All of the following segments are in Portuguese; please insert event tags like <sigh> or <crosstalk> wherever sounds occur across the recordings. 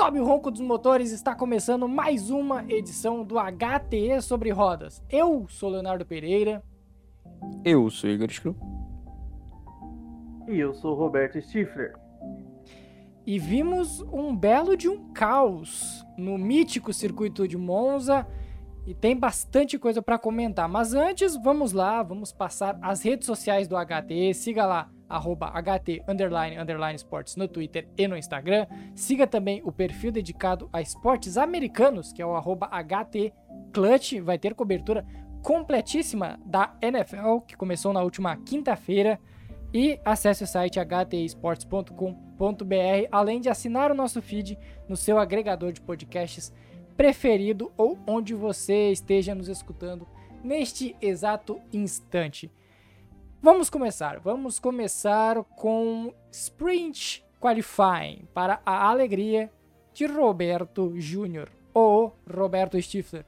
Sobe o ronco dos motores, está começando mais uma edição do HTE sobre rodas. Eu sou Leonardo Pereira. Eu sou Igor Scru. E eu sou Roberto Stifler. E vimos um belo de um caos no mítico circuito de Monza e tem bastante coisa para comentar. Mas antes, vamos lá, vamos passar as redes sociais do HTE. Siga lá arroba HT underline, underline esportes no Twitter e no Instagram. Siga também o perfil dedicado a esportes americanos, que é o arroba HT Clutch. Vai ter cobertura completíssima da NFL, que começou na última quinta-feira. E acesse o site htesports.com.br, além de assinar o nosso feed no seu agregador de podcasts preferido ou onde você esteja nos escutando neste exato instante. Vamos começar. Vamos começar com Sprint Qualifying para a alegria de Roberto Júnior ou Roberto Stifler.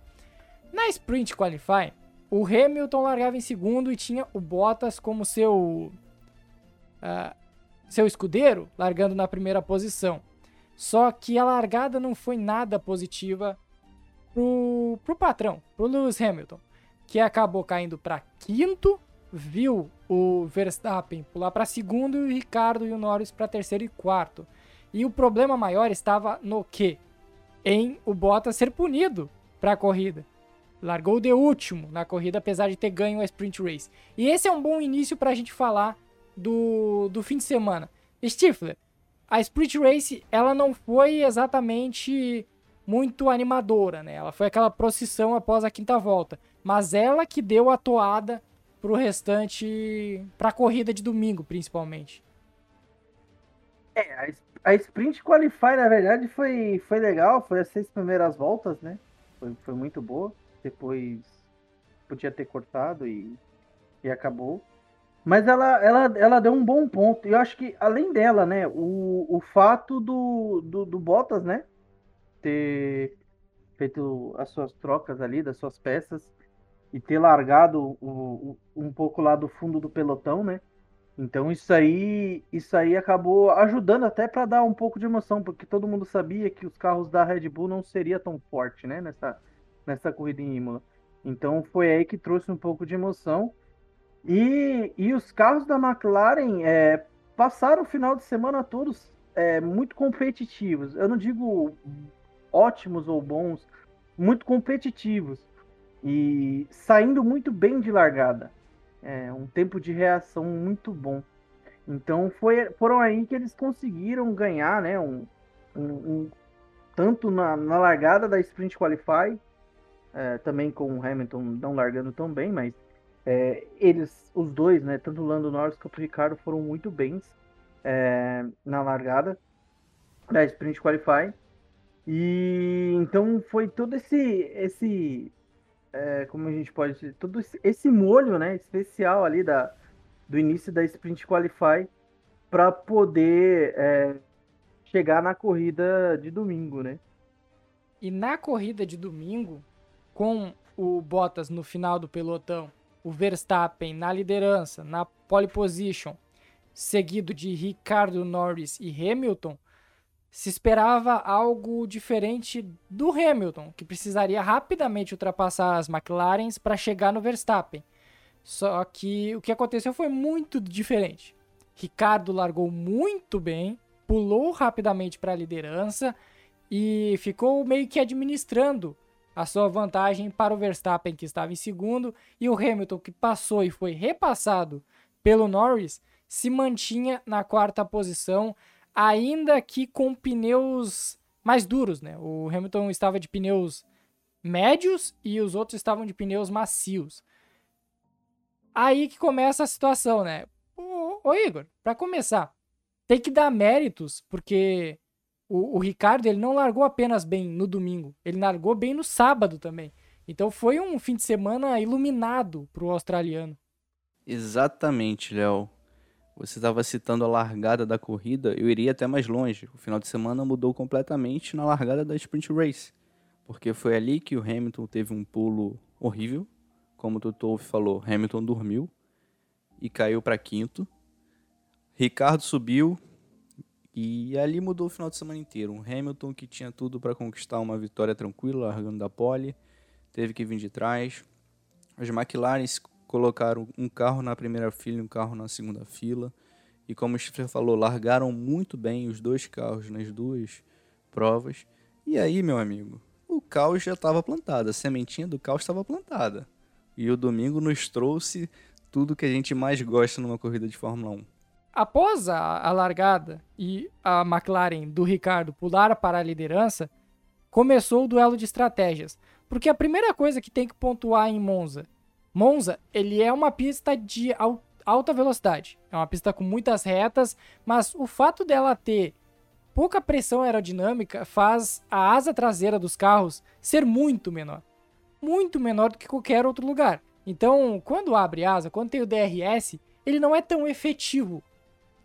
Na Sprint Qualifying, o Hamilton largava em segundo e tinha o Bottas como seu uh, seu escudeiro, largando na primeira posição. Só que a largada não foi nada positiva pro, pro patrão, pro Lewis Hamilton, que acabou caindo para quinto viu o Verstappen pular para segundo e o Ricardo e o Norris para terceiro e quarto. E o problema maior estava no que? Em o Bottas ser punido para a corrida. Largou de último na corrida, apesar de ter ganho a sprint race. E esse é um bom início para a gente falar do, do fim de semana. Stifler, a sprint race ela não foi exatamente muito animadora, né? Ela foi aquela procissão após a quinta volta, mas ela que deu a toada pro restante, pra corrida de domingo, principalmente. É, a, a Sprint Qualify, na verdade, foi, foi legal, foi as seis primeiras voltas, né? Foi, foi muito boa. Depois podia ter cortado e, e acabou. Mas ela, ela, ela deu um bom ponto. E eu acho que, além dela, né, o, o fato do, do, do Bottas, né, ter feito as suas trocas ali, das suas peças, e ter largado o, o, um pouco lá do fundo do pelotão, né? Então isso aí, isso aí acabou ajudando até para dar um pouco de emoção, porque todo mundo sabia que os carros da Red Bull não seria tão forte, né, nessa nessa corrida em Imola. Então foi aí que trouxe um pouco de emoção. E, e os carros da McLaren é, passaram o final de semana todos é, muito competitivos. Eu não digo ótimos ou bons, muito competitivos e saindo muito bem de largada. É, um tempo de reação muito bom. Então foi, foram aí que eles conseguiram ganhar, né? Um, um, um tanto na, na, largada da Sprint Qualify, é, também com o Hamilton não largando tão bem, mas é, eles, os dois, né? Tanto o Lando Norris quanto o Ricardo foram muito bens é, na largada da Sprint Qualify. E então foi todo esse esse é, como a gente pode dizer, todo esse molho, né, especial ali da, do início da Sprint Qualify para poder é, chegar na corrida de domingo, né? E na corrida de domingo, com o Bottas no final do pelotão, o Verstappen na liderança, na pole position, seguido de Ricardo Norris e Hamilton, se esperava algo diferente do Hamilton, que precisaria rapidamente ultrapassar as McLarens para chegar no Verstappen. Só que o que aconteceu foi muito diferente. Ricardo largou muito bem, pulou rapidamente para a liderança e ficou meio que administrando a sua vantagem para o Verstappen, que estava em segundo, e o Hamilton, que passou e foi repassado pelo Norris, se mantinha na quarta posição, ainda que com pneus mais duros, né? O Hamilton estava de pneus médios e os outros estavam de pneus macios. Aí que começa a situação, né? Ô, ô Igor, para começar, tem que dar méritos, porque o, o, Ricardo ele não largou apenas bem no domingo, ele largou bem no sábado também. Então foi um fim de semana iluminado para o australiano. Exatamente, Léo. Você estava citando a largada da corrida, eu iria até mais longe. O final de semana mudou completamente na largada da Sprint Race, porque foi ali que o Hamilton teve um pulo horrível. Como o Toto falou, Hamilton dormiu e caiu para quinto. Ricardo subiu, E ali mudou o final de semana inteiro. Um Hamilton que tinha tudo para conquistar uma vitória tranquila, largando da pole, teve que vir de trás. As McLarens colocaram um carro na primeira fila e um carro na segunda fila. E como o Schiffer falou, largaram muito bem os dois carros nas duas provas. E aí, meu amigo, o caos já estava plantado, a sementinha do caos estava plantada. E o domingo nos trouxe tudo que a gente mais gosta numa corrida de Fórmula 1 após a, a, largada e a McLaren do Ricardo pular para a liderança, começou o duelo de estratégias. Porque a primeira coisa que tem que pontuar em Monza, Monza, ele é uma pista de alta velocidade. É uma pista com muitas retas, mas o fato dela ter pouca pressão aerodinâmica faz a asa traseira dos carros ser muito menor. Muito menor do que qualquer outro lugar. Então, quando abre asa, quando tem o DRS, ele não é tão efetivo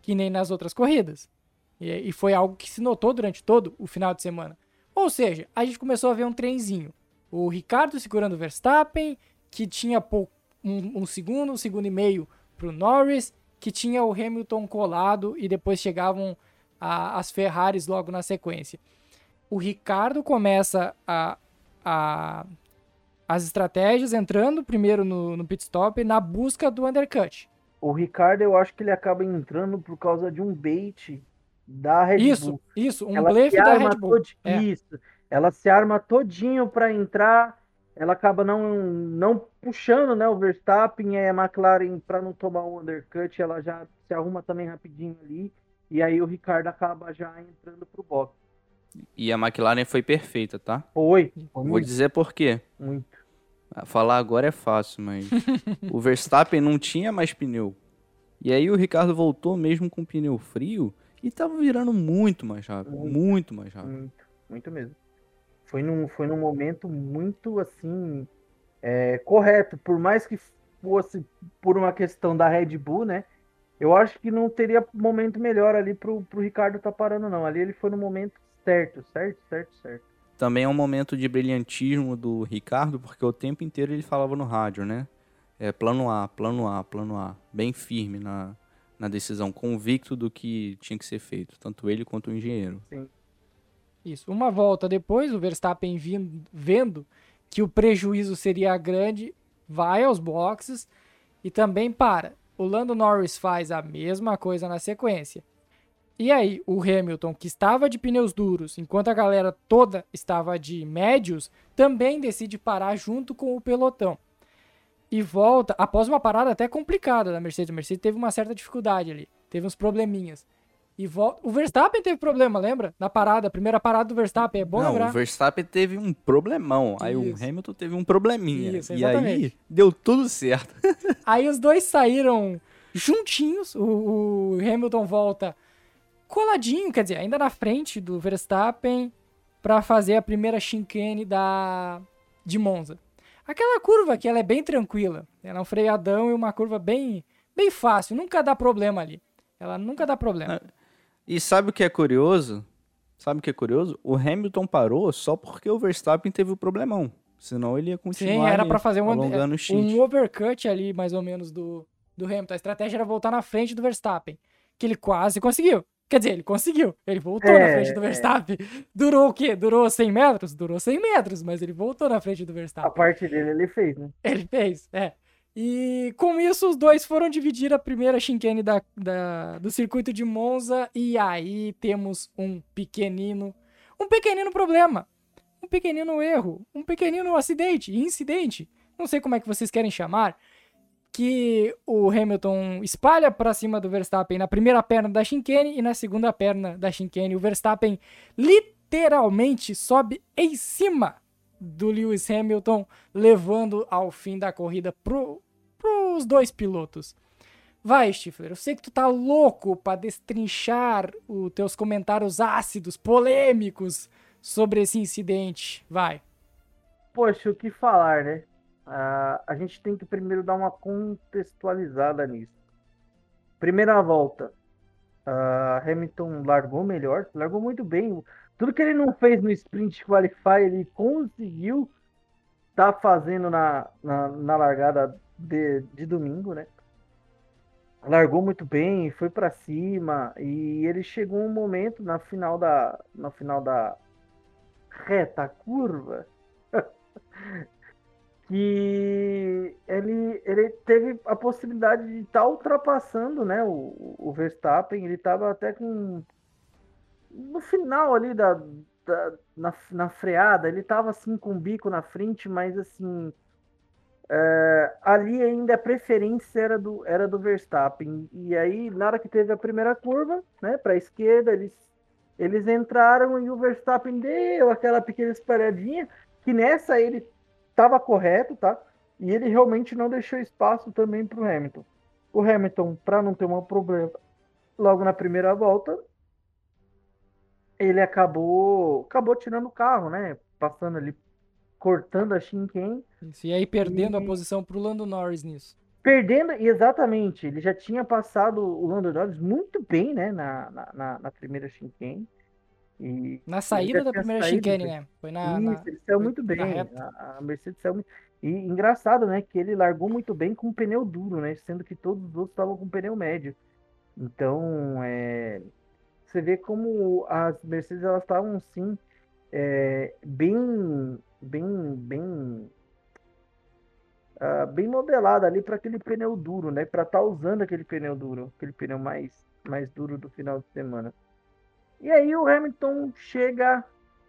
que nem nas outras corridas. E, foi algo que se notou durante todo o final de semana. Ou seja, a gente começou a ver um trenzinho. O Ricardo segurando o Verstappen, que tinha um, um segundo, um segundo e meio para o Norris, que tinha o Hamilton colado e depois chegavam a, as Ferraris logo na sequência. O Ricardo começa a, a, as estratégias entrando primeiro no, no pit stop na busca do undercut. O Ricardo, eu acho que ele acaba entrando por causa de um bait da Red isso, Bull. Isso, isso, um ela blefe da Red Bull. É. Isso. Ela se arma todinho para entrar, ela acaba não, não puxando, né, o Verstappen e a McLaren para não tomar um undercut, ela já se arruma também rapidinho ali, e aí o Ricardo acaba já entrando pro box. E a McLaren foi perfeita, tá? Foi. foi Vou dizer por quê. Muito. Falar agora é fácil, mas <laughs> o Verstappen não tinha mais pneu. E aí o Ricardo voltou mesmo com pneu frio e tava virando muito mais rápido, muito, muito mais rápido. Muito, muito mesmo. Foi num, foi num momento muito assim é, correto, por mais que fosse por uma questão da Red Bull, né? Eu acho que não teria momento melhor ali pro, pro Ricardo tá parando, não. Ali ele foi no momento certo, certo, certo, certo também é um momento de brilhantismo do Ricardo, porque o tempo inteiro ele falava no rádio, né? É plano A, plano A, plano A. Bem firme na, na decisão, convicto do que tinha que ser feito, tanto ele quanto o engenheiro. Sim. Isso. Uma volta depois, o Verstappen vindo, vendo que o prejuízo seria grande, vai aos boxes e também para. O Lando Norris faz a mesma coisa na sequência. E aí, o Hamilton, que estava de pneus duros, enquanto a galera toda estava de médios, também decide parar junto com o pelotão. E volta, após uma parada até complicada da Mercedes. A Mercedes teve uma certa dificuldade ali, teve uns probleminhas. E volta... O Verstappen teve problema, lembra? Na parada, a primeira parada do Verstappen, é bom Não, lembrar. o Verstappen teve um problemão, aí Isso. o Hamilton teve um probleminha. Isso. E aí deu tudo certo. <laughs> aí os dois saíram juntinhos, o, o Hamilton volta coladinho, quer dizer, ainda na frente do Verstappen para fazer a primeira chicane da de Monza. Aquela curva que ela é bem tranquila, ela é um freadão e uma curva bem bem fácil, nunca dá problema ali. Ela nunca dá problema. Ah, e sabe o que é curioso? Sabe o que é curioso? O Hamilton parou só porque o Verstappen teve o problemão. Senão ele ia continuar Sim, era para fazer um, um overcut ali, mais ou menos, do, do Hamilton. A estratégia era voltar na frente do Verstappen. Que ele quase conseguiu. Quer dizer, ele conseguiu. Ele voltou é, na frente do Verstappen. É. Durou o quê? Durou 100 metros? Durou 100 metros, mas ele voltou na frente do Verstappen. A parte dele ele fez, né? Ele fez, é. E com isso, os dois foram dividir a primeira chicane da, da, do circuito de Monza. E aí temos um pequenino. Um pequenino problema. Um pequenino erro. Um pequenino acidente. Incidente. Não sei como é que vocês querem chamar que o Hamilton espalha para cima do Verstappen na primeira perna da chicane e na segunda perna da chicane o Verstappen literalmente sobe em cima do Lewis Hamilton, levando ao fim da corrida pro, pros dois pilotos. Vai, Stifler, eu sei que tu tá louco para destrinchar os teus comentários ácidos, polêmicos sobre esse incidente. Vai. Poxa, o que falar, né? Uh, a gente tem que primeiro dar uma contextualizada nisso. Primeira volta, uh, Hamilton largou melhor, largou muito bem. Tudo que ele não fez no sprint qualify, ele conseguiu tá fazendo na, na, na, largada de, de domingo, né? largou muito bem, foi para cima e ele chegou um momento na final da na final da reta curva <laughs> que ele, ele teve a possibilidade de estar tá ultrapassando né, o, o Verstappen. Ele estava até com. No final ali da, da na, na freada, ele estava assim com o bico na frente, mas assim. É, ali ainda a preferência era do, era do Verstappen. E aí, na hora que teve a primeira curva, né, para a esquerda, eles, eles entraram e o Verstappen deu aquela pequena espalhadinha, que nessa ele estava correto, tá? E ele realmente não deixou espaço também para o Hamilton. O Hamilton, para não ter um problema logo na primeira volta, ele acabou acabou tirando o carro, né? Passando ali, cortando a Shinken. E aí perdendo e... a posição para o Lando Norris nisso. Perdendo, exatamente. Ele já tinha passado o Lando Norris muito bem, né? Na, na, na primeira Shinken. E na saída da primeira saído, chicane, né? Foi na. Isso, na, ele saiu muito bem. A, a, Mercedes saiu muito. E engraçado, né? Que ele largou muito bem com pneu duro, né? Sendo que todos os outros estavam com pneu médio. Então, é, você vê como as Mercedes elas estavam sim é, bem, bem, bem, uh, bem modelada ali para aquele pneu duro, né? Para estar tá usando aquele pneu duro, aquele pneu mais, mais duro do final de semana. E aí o Hamilton chega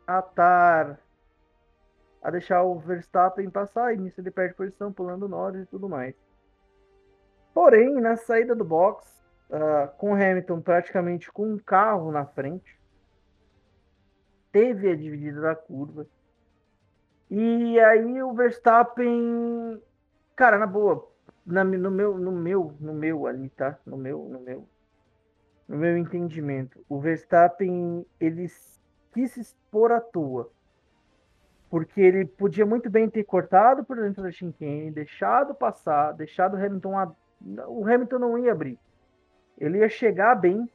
a estar a deixar o Verstappen passar, e nisso ele perde posição, pulando Norris e tudo mais. Porém, na saída do box, uh, com Hamilton praticamente com um carro na frente, teve a dividida da curva. E aí o Verstappen, cara, na boa, na, no meu, no meu, no meu ali, tá? No meu, no meu, no meu entendimento, o Verstappen ele quis se expor à toa. Porque ele podia muito bem ter cortado por dentro da Shinken, deixado passar, deixado o Hamilton. A... O Hamilton não ia abrir. Ele ia chegar bem.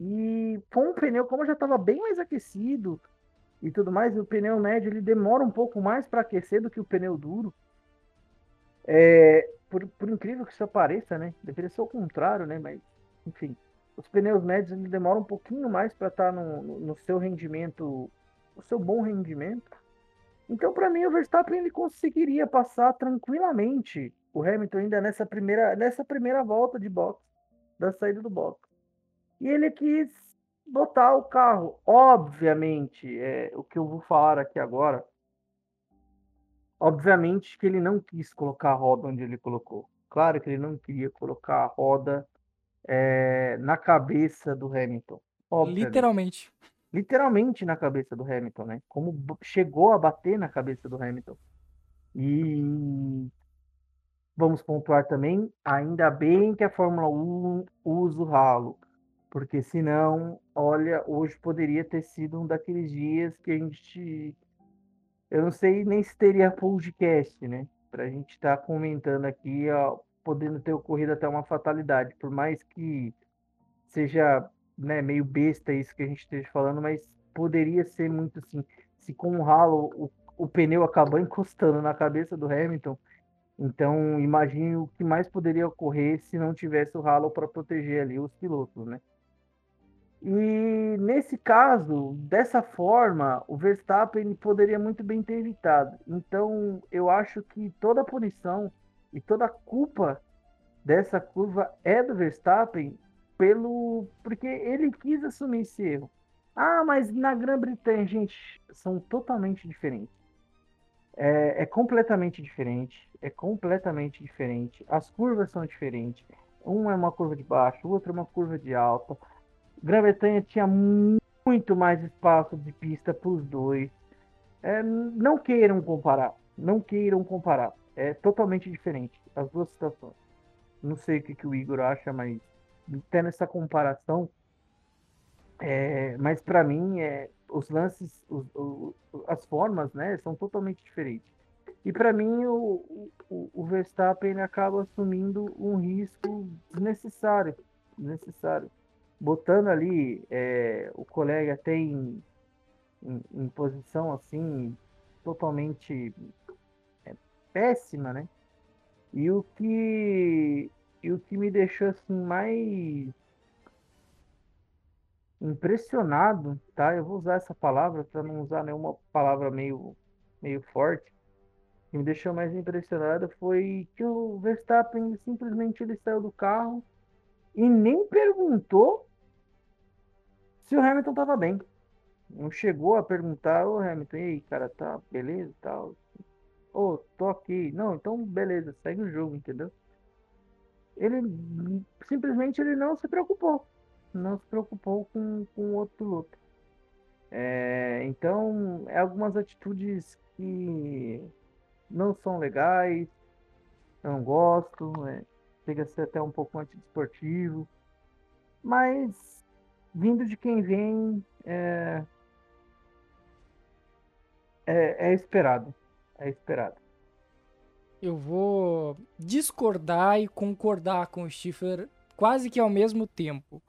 E com o pneu, como já estava bem mais aquecido e tudo mais, o pneu médio ele demora um pouco mais para aquecer do que o pneu duro. É, por, por incrível que isso pareça, né? Deveria ser o contrário, né? Mas, enfim os pneus médios ele demoram um pouquinho mais para estar tá no, no, seu rendimento, o seu bom rendimento. Então, para mim, o Verstappen ele conseguiria passar tranquilamente o Hamilton ainda nessa primeira, nessa primeira volta de box, da saída do box. E ele quis botar o carro. Obviamente, é, o que eu vou falar aqui agora, obviamente que ele não quis colocar a roda onde ele colocou. Claro que ele não queria colocar a roda é, na cabeça do Hamilton. Obviamente. Literalmente. Literalmente na cabeça do Hamilton, né? Como chegou a bater na cabeça do Hamilton. E vamos pontuar também, ainda bem que a Fórmula 1 usa o ralo, porque senão, olha, hoje poderia ter sido um daqueles dias que a gente. Eu não sei nem se teria podcast, né? Pra gente estar tá comentando aqui ó, podendo ter ocorrido até uma fatalidade, por mais que seja né, meio besta isso que a gente esteja falando, mas poderia ser muito assim, se com o ralo o, o pneu acabou <laughs> encostando na cabeça do Hamilton, então imagine o que mais poderia ocorrer se não tivesse o ralo para proteger ali os pilotos, né? E nesse caso, dessa forma, o Verstappen poderia muito bem ter evitado. Então, eu acho que toda a punição e toda a culpa dessa curva é do Verstappen pelo porque ele quis assumir esse erro. Ah, mas na Grã-Bretanha, gente, são totalmente diferentes. É, é, completamente diferente. É completamente diferente. As curvas são diferentes. Uma é uma curva de baixo, outra é uma curva de alta. Grã-Bretanha tinha muito mais espaço de pista para os dois. É, não queiram comparar. Não queiram comparar é totalmente diferente, as duas situações. Não sei o que, que o Igor acha, mas tendo essa comparação, é, mas para mim, é, os lances, os, os, as formas, né, são totalmente diferentes. E para mim, o, o, o Verstappen acaba assumindo um risco desnecessário, necessário, botando ali é, o colega tem em, em posição assim totalmente péssima, né? E o que e o que me deixou assim mais impressionado, tá? Eu vou usar essa palavra para não usar nenhuma palavra meio, meio forte. O que me deixou mais impressionado foi que o Verstappen simplesmente ele saiu do carro e nem perguntou se o Hamilton estava bem. Não chegou a perguntar, ô Hamilton, e aí, cara, tá beleza e tal? Ô, tô aqui. Não, então beleza, segue o jogo, entendeu? Ele simplesmente ele não se preocupou não se preocupou com, com o outro piloto. É, então, é algumas atitudes que não são legais, não gosto, é, chega a ser até um pouco antidesportivo, mas vindo de quem vem é, é, é esperado, é esperado. Eu vou discordar e concordar com o Stifler quase que ao mesmo tempo.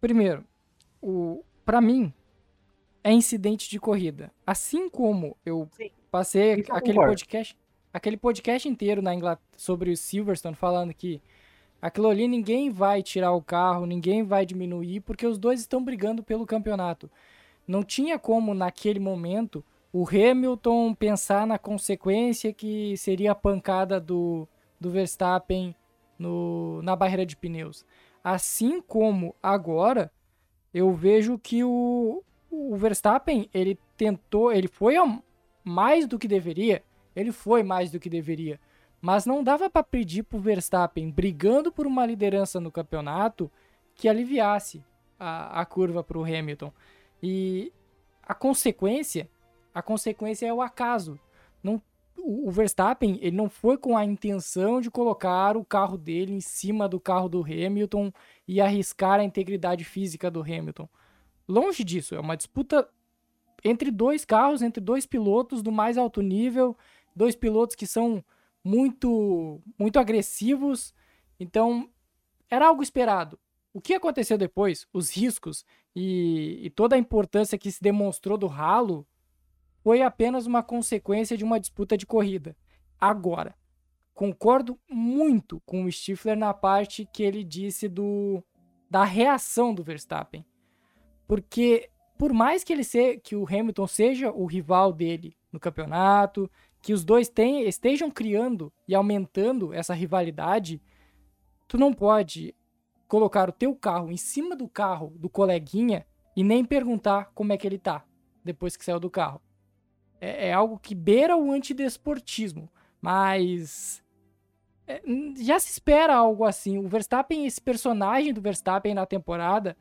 Primeiro, o para mim é incidente de corrida. Assim como eu Sim, passei aquele podcast, aquele podcast inteiro na Inglaterra sobre o Silverstone falando que aquilo ali ninguém vai tirar o carro, ninguém vai diminuir porque os dois estão brigando pelo campeonato. Não tinha como naquele momento o Hamilton pensar na consequência que seria a pancada do, do Verstappen no, na barreira de pneus. Assim como agora, eu vejo que o, o Verstappen, ele tentou, ele foi mais do que deveria, ele foi mais do que deveria, mas não dava para pedir pro Verstappen, brigando por uma liderança no campeonato, que aliviasse a, a curva para o Hamilton. E a consequência, a consequência é o acaso. Não o Verstappen ele não foi com a intenção de colocar o carro dele em cima do carro do Hamilton e arriscar a integridade física do Hamilton. Longe disso, é uma disputa entre dois carros, entre dois pilotos do mais alto nível, dois pilotos que são muito muito agressivos. Então, era algo esperado. O que aconteceu depois, os riscos e, e toda a importância que se demonstrou do ralo foi apenas uma consequência de uma disputa de corrida. Agora, concordo muito com o Stifler na parte que ele disse do da reação do Verstappen. Porque por mais que ele se, que o Hamilton seja o rival dele no campeonato, que os dois tem, estejam criando e aumentando essa rivalidade, tu não pode colocar o teu carro em cima do carro do coleguinha e nem perguntar como é que ele tá depois que saiu do carro é, é algo que beira o antidesportismo, mas é, já se espera algo assim. O Verstappen, esse personagem do Verstappen na temporada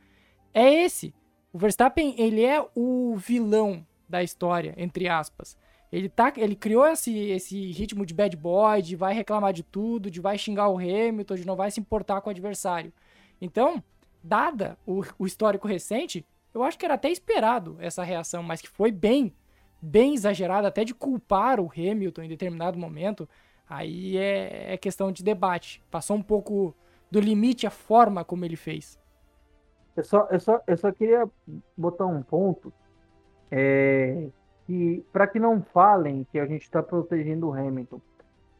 é esse. O Verstappen, ele é o vilão da história, entre aspas. Ele, tá, ele criou esse, esse ritmo de bad boy, de vai reclamar de tudo, de vai xingar o Hamilton, de não vai se importar com o adversário. Então, dada o, o histórico recente, eu acho que era até esperado essa reação, mas que foi bem bem exagerada, até de culpar o Hamilton em determinado momento, aí é, é questão de debate. Passou um pouco do limite a forma como ele fez. Eu só, eu só, eu só queria botar um ponto é, que para que não falem que a gente está protegendo o Hamilton,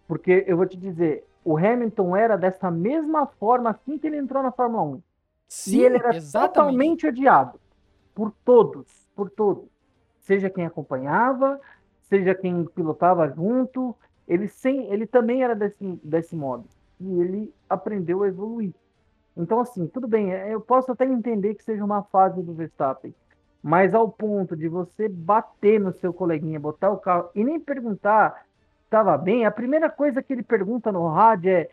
porque eu vou te dizer, o Hamilton era dessa mesma forma assim que ele entrou na Fórmula 1. Sim, e ele era exatamente. totalmente odiado por todos, por todos seja quem acompanhava, seja quem pilotava junto, ele, sem, ele também era desse, desse modo. E ele aprendeu a evoluir. Então, assim, tudo bem, é, eu posso até entender que seja uma fase do Verstappen, mas ao ponto de você bater no seu coleguinha, botar o carro e nem perguntar estava bem, a primeira coisa que ele pergunta no rádio é.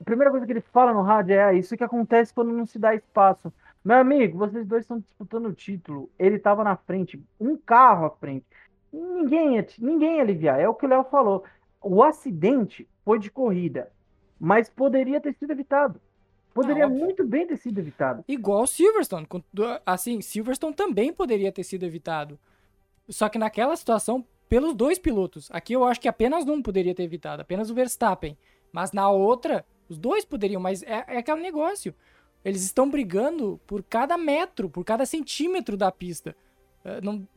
A primeira coisa que ele fala no rádio é ah, isso que acontece quando não se dá espaço. Meu amigo, vocês dois estão disputando o título. Ele estava na frente, um carro à frente. Ninguém ia, ninguém ia aliviar. É o que o Léo falou. O acidente foi de corrida, mas poderia ter sido evitado. Poderia muito bem ter sido evitado. Igual Silverstone. Assim, Silverstone também poderia ter sido evitado. Só que naquela situação, pelos dois pilotos. Aqui eu acho que apenas um poderia ter evitado, apenas o Verstappen. Mas na outra, os dois poderiam, mas é, é aquele negócio. Eles estão brigando por cada metro, por cada centímetro da pista. Uh, não,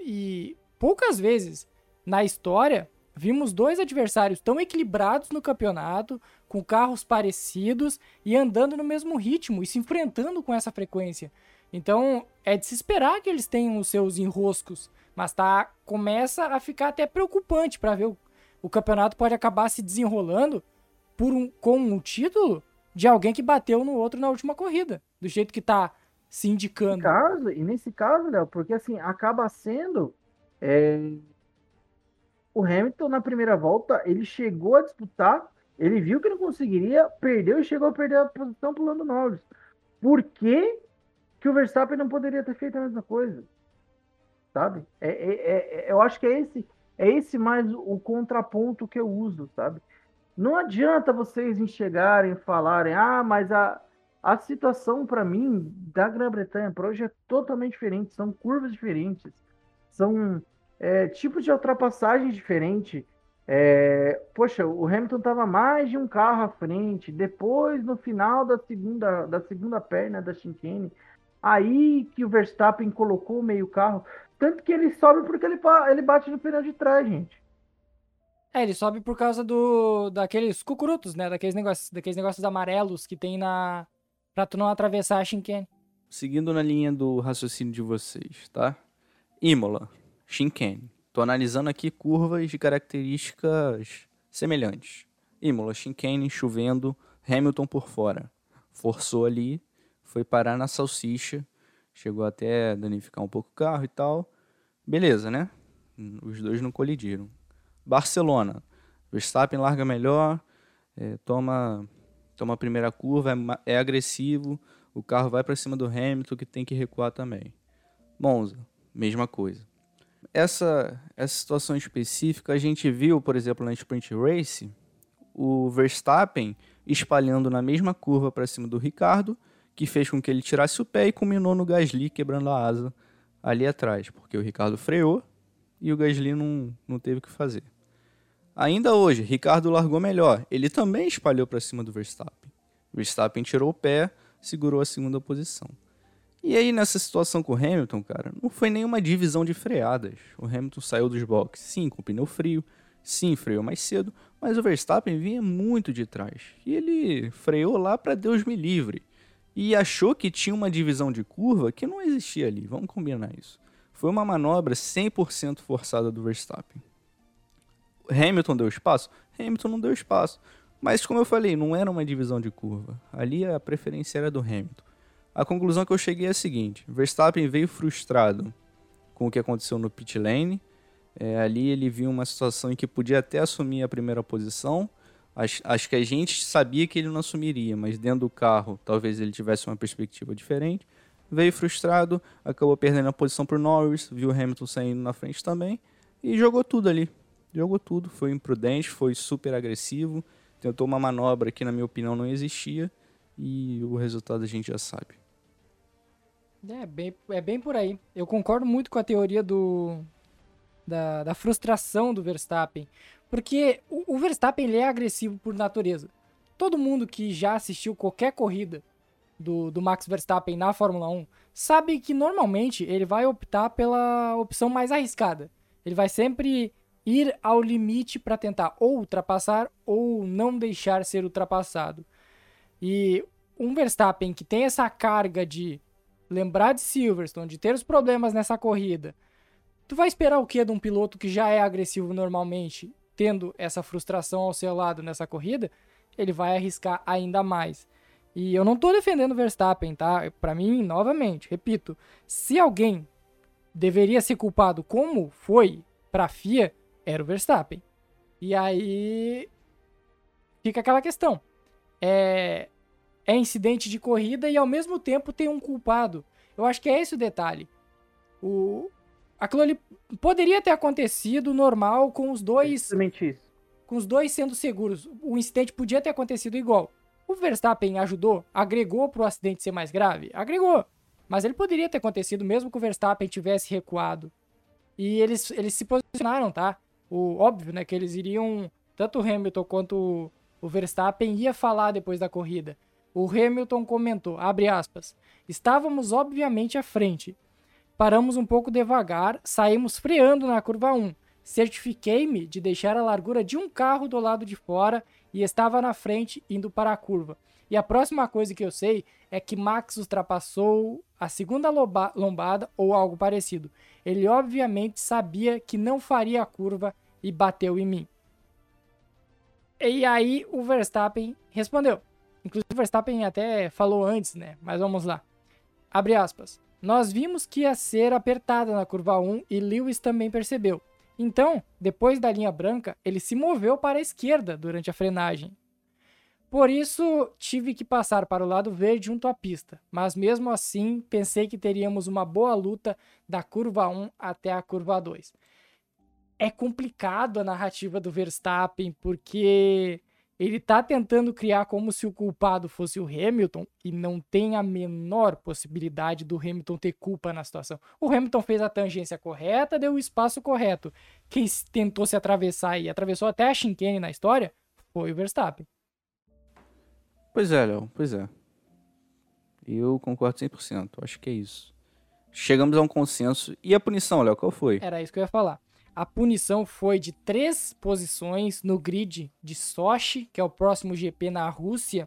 e poucas vezes na história vimos dois adversários tão equilibrados no campeonato, com carros parecidos e andando no mesmo ritmo e se enfrentando com essa frequência. Então, é de se esperar que eles tenham os seus enroscos, mas tá começa a ficar até preocupante para ver o, o campeonato pode acabar se desenrolando por um, com um título de alguém que bateu no outro na última corrida, do jeito que tá se indicando. Caso, e nesse caso, Léo, porque assim, acaba sendo é, o Hamilton na primeira volta, ele chegou a disputar, ele viu que não conseguiria, perdeu e chegou a perder a posição pulando Norris. Por que, que o Verstappen não poderia ter feito a mesma coisa? Sabe? É, é, é, eu acho que é esse, é esse mais o contraponto que eu uso, sabe? Não adianta vocês enxergarem e falarem, ah, mas a, a situação para mim da Grã-Bretanha para hoje é totalmente diferente, são curvas diferentes, são é, tipos de ultrapassagem diferente. É, poxa, o Hamilton estava mais de um carro à frente. Depois, no final da segunda, da segunda perna da chicane, aí que o Verstappen colocou o meio carro. Tanto que ele sobe porque ele, ele bate no pneu de trás, gente. É, ele sobe por causa do daqueles cucurutos, né? Daqueles negócios, daqueles negócios amarelos que tem na pra tu não atravessar a chicane. Seguindo na linha do raciocínio de vocês, tá? Imola. Shinkane. Estou analisando aqui curvas de características semelhantes. Imola, Shinkane, chovendo, Hamilton por fora. Forçou ali, foi parar na salsicha, chegou até danificar um pouco o carro e tal. Beleza, né? Os dois não colidiram. Barcelona, Verstappen larga melhor, é, toma, toma a primeira curva, é, é agressivo, o carro vai para cima do Hamilton que tem que recuar também. Monza, mesma coisa essa, essa situação específica a gente viu, por exemplo, na Sprint Race, o Verstappen espalhando na mesma curva para cima do Ricardo, que fez com que ele tirasse o pé e culminou no Gasly quebrando a asa ali atrás, porque o Ricardo freou e o Gasly não, não teve o que fazer. Ainda hoje, Ricardo largou melhor. Ele também espalhou para cima do Verstappen. Verstappen tirou o pé, segurou a segunda posição. E aí, nessa situação com o Hamilton, cara, não foi nenhuma divisão de freadas. O Hamilton saiu dos boxes, sim, com pneu frio, sim, freou mais cedo, mas o Verstappen vinha muito de trás. E ele freou lá para Deus me livre. E achou que tinha uma divisão de curva que não existia ali. Vamos combinar isso. Foi uma manobra 100% forçada do Verstappen. Hamilton deu espaço? Hamilton não deu espaço. Mas, como eu falei, não era uma divisão de curva. Ali a preferência era do Hamilton. A conclusão que eu cheguei é a seguinte: Verstappen veio frustrado com o que aconteceu no pit lane. É, ali ele viu uma situação em que podia até assumir a primeira posição. Acho, acho, que a gente sabia que ele não assumiria, mas dentro do carro talvez ele tivesse uma perspectiva diferente. Veio frustrado, acabou perdendo a posição para Norris, viu o Hamilton saindo na frente também e jogou tudo ali. Jogou tudo, foi imprudente, foi super agressivo, tentou uma manobra que, na minha opinião, não existia e o resultado a gente já sabe. É bem, é bem por aí. Eu concordo muito com a teoria do da, da frustração do Verstappen. Porque o, o Verstappen ele é agressivo por natureza. Todo mundo que já assistiu qualquer corrida do, do Max Verstappen na Fórmula 1 sabe que normalmente ele vai optar pela opção mais arriscada. Ele vai sempre ir ao limite para tentar ou ultrapassar ou não deixar ser ultrapassado. E um Verstappen que tem essa carga de lembrar de Silverstone, de ter os problemas nessa corrida, tu vai esperar o que de um piloto que já é agressivo normalmente, tendo essa frustração ao seu lado nessa corrida? Ele vai arriscar ainda mais. E eu não tô defendendo o Verstappen, tá? Para mim, novamente, repito, se alguém deveria ser culpado como foi para a FIA, era o Verstappen. E aí fica aquela questão. É, é incidente de corrida e ao mesmo tempo tem um culpado. Eu acho que é esse o detalhe. O aquilo ali poderia ter acontecido normal com os dois isso. com os dois sendo seguros. O incidente podia ter acontecido igual. O Verstappen ajudou, agregou para o acidente ser mais grave, agregou. Mas ele poderia ter acontecido mesmo que o Verstappen tivesse recuado. E eles, eles se posicionaram, tá? O óbvio, né, que eles iriam tanto o Hamilton quanto o Verstappen ia falar depois da corrida. O Hamilton comentou, aspas, estávamos obviamente à frente. Paramos um pouco devagar, saímos freando na curva 1. certifiquei-me de deixar a largura de um carro do lado de fora e estava na frente indo para a curva. E a próxima coisa que eu sei é que Max ultrapassou a segunda lombada ou algo parecido. Ele obviamente sabia que não faria a curva e bateu em mim. E aí o Verstappen respondeu. Inclusive o Verstappen até falou antes, né? Mas vamos lá. Abre aspas. Nós vimos que ia ser apertada na curva 1 e Lewis também percebeu. Então, depois da linha branca, ele se moveu para a esquerda durante a frenagem. Por isso, tive que passar para o lado verde junto à pista, mas mesmo assim, pensei que teríamos uma boa luta da curva 1 até a curva 2. É complicado a narrativa do Verstappen, porque ele tá tentando criar como se o culpado fosse o Hamilton e não tem a menor possibilidade do Hamilton ter culpa na situação. O Hamilton fez a tangência correta, deu o espaço correto. Quem tentou se atravessar e atravessou até a chicane na história foi o Verstappen. Pois é, Léo, pois é. Eu concordo 100%, acho que é isso. Chegamos a um consenso. E a punição, Léo, qual foi? Era isso que eu ia falar. A punição foi de três posições no grid de Sochi, que é o próximo GP na Rússia.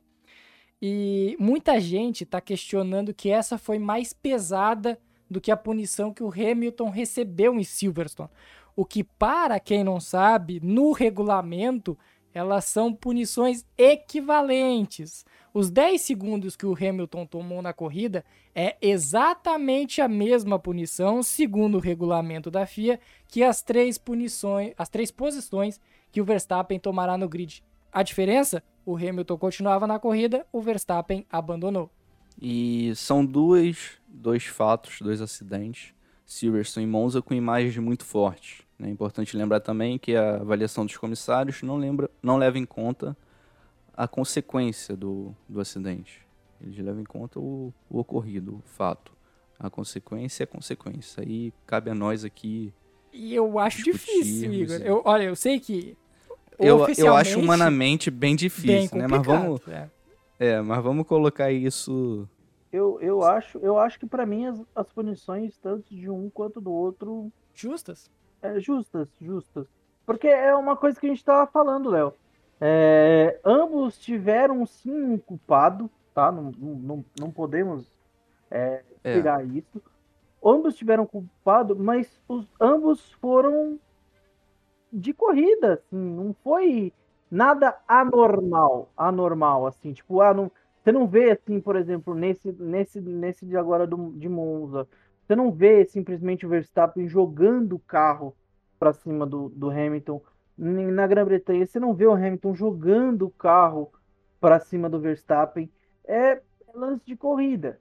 E muita gente está questionando que essa foi mais pesada do que a punição que o Hamilton recebeu em Silverstone. O que, para quem não sabe, no regulamento elas são punições equivalentes. Os 10 segundos que o Hamilton tomou na corrida é exatamente a mesma punição, segundo o regulamento da FIA, que as três punições, as três posições que o Verstappen tomará no grid. A diferença? O Hamilton continuava na corrida, o Verstappen abandonou. E são dois, dois fatos, dois acidentes, Silverstone e Monza, com imagens muito fortes. É importante lembrar também que a avaliação dos comissários não, lembra, não leva em conta a consequência do, do acidente. Eles levam em conta o, o ocorrido, o fato. A consequência é consequência. Aí cabe a nós aqui. E eu acho difícil, Igor. Eu, olha, eu sei que. Eu, eu acho humanamente bem difícil, bem né? Mas vamos. É. é. mas vamos colocar isso. Eu, eu acho, eu acho que para mim as, as punições, tanto de um quanto do outro. Justas? É, justas, justas. Porque é uma coisa que a gente tava falando, Léo. É, ambos tiveram sim um culpado, tá? Não, não, não podemos é, é. tirar isso. Ambos tiveram culpado, mas os, ambos foram de corrida, assim, não foi nada anormal, anormal, assim, tipo, ah, não, você não vê, assim, por exemplo, nesse, nesse, nesse de agora do, de Monza, você não vê simplesmente o Verstappen jogando o carro para cima do, do Hamilton. Na Grã-Bretanha, você não vê o Hamilton jogando o carro para cima do Verstappen. É lance de corrida.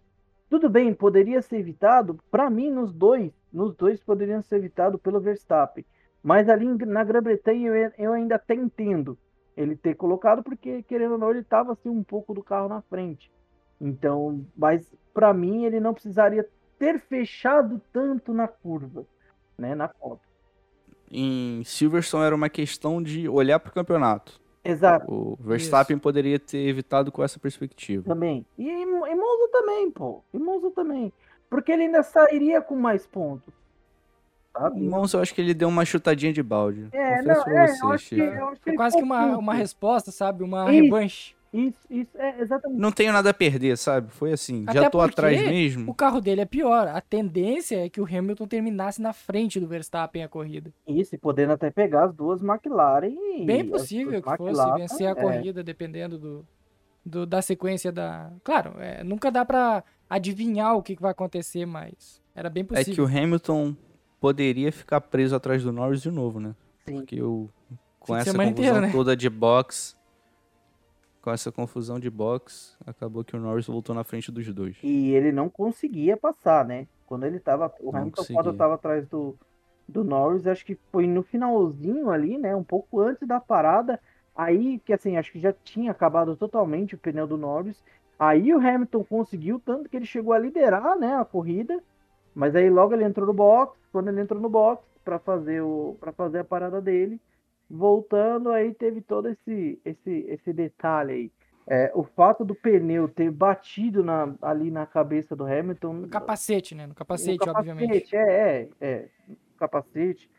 Tudo bem, poderia ser evitado. Para mim, nos dois, nos dois poderiam ser evitado pelo Verstappen. Mas ali na Grã-Bretanha eu, eu ainda até entendo ele ter colocado, porque querendo ou não, ele estava assim um pouco do carro na frente. Então, mas para mim ele não precisaria ter fechado tanto na curva, né, na foto. Em Silverstone era uma questão de olhar para o campeonato. Exato. O Verstappen Isso. poderia ter evitado com essa perspectiva. Também. E em Monza também, pô. Em Monza também. Porque ele ainda sairia com mais pontos. Sabe? Em Monza eu acho que ele deu uma chutadinha de balde. É, Confesso não, é, você, eu acho que, eu acho que quase que uma, uma resposta, sabe? Uma Isso. revanche. Isso, isso, é exatamente. Não tenho nada a perder, sabe? Foi assim. Até já tô atrás mesmo. O carro dele é pior. A tendência é que o Hamilton terminasse na frente do Verstappen a corrida. Isso, e podendo até pegar as duas McLaren. Bem possível que McLaren, fosse vencer a é. corrida, dependendo do, do, da sequência da. Claro, é, nunca dá para adivinhar o que, que vai acontecer, mas era bem possível. É que o Hamilton poderia ficar preso atrás do Norris de novo, né? Sim. Porque o, com essa confusão inteira, né? toda de box com essa confusão de box, acabou que o Norris voltou na frente dos dois. E ele não conseguia passar, né? Quando ele tava. O não Hamilton tava atrás do, do Norris, acho que foi no finalzinho ali, né? Um pouco antes da parada. Aí, que assim, acho que já tinha acabado totalmente o pneu do Norris. Aí o Hamilton conseguiu, tanto que ele chegou a liderar, né, a corrida. Mas aí logo ele entrou no box. Quando ele entrou no box para fazer o para fazer a parada dele, voltando aí teve todo esse esse esse detalhe aí. É, o fato do pneu ter batido na, ali na cabeça do Hamilton. No capacete, né? No capacete, no capacete obviamente. É, é, é. No capacete.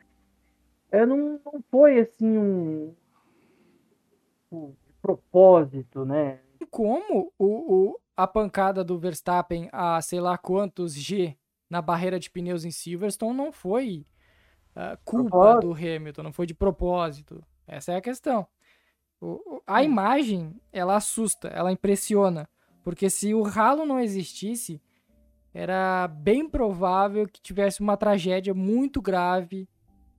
é, não, não foi assim um, um propósito, né? Como o, o, a pancada do Verstappen a sei lá quantos G na barreira de pneus em Silverstone não foi uh, culpa propósito. do Hamilton, não foi de propósito. Essa é a questão. O, a imagem, ela assusta, ela impressiona. Porque se o ralo não existisse, era bem provável que tivesse uma tragédia muito grave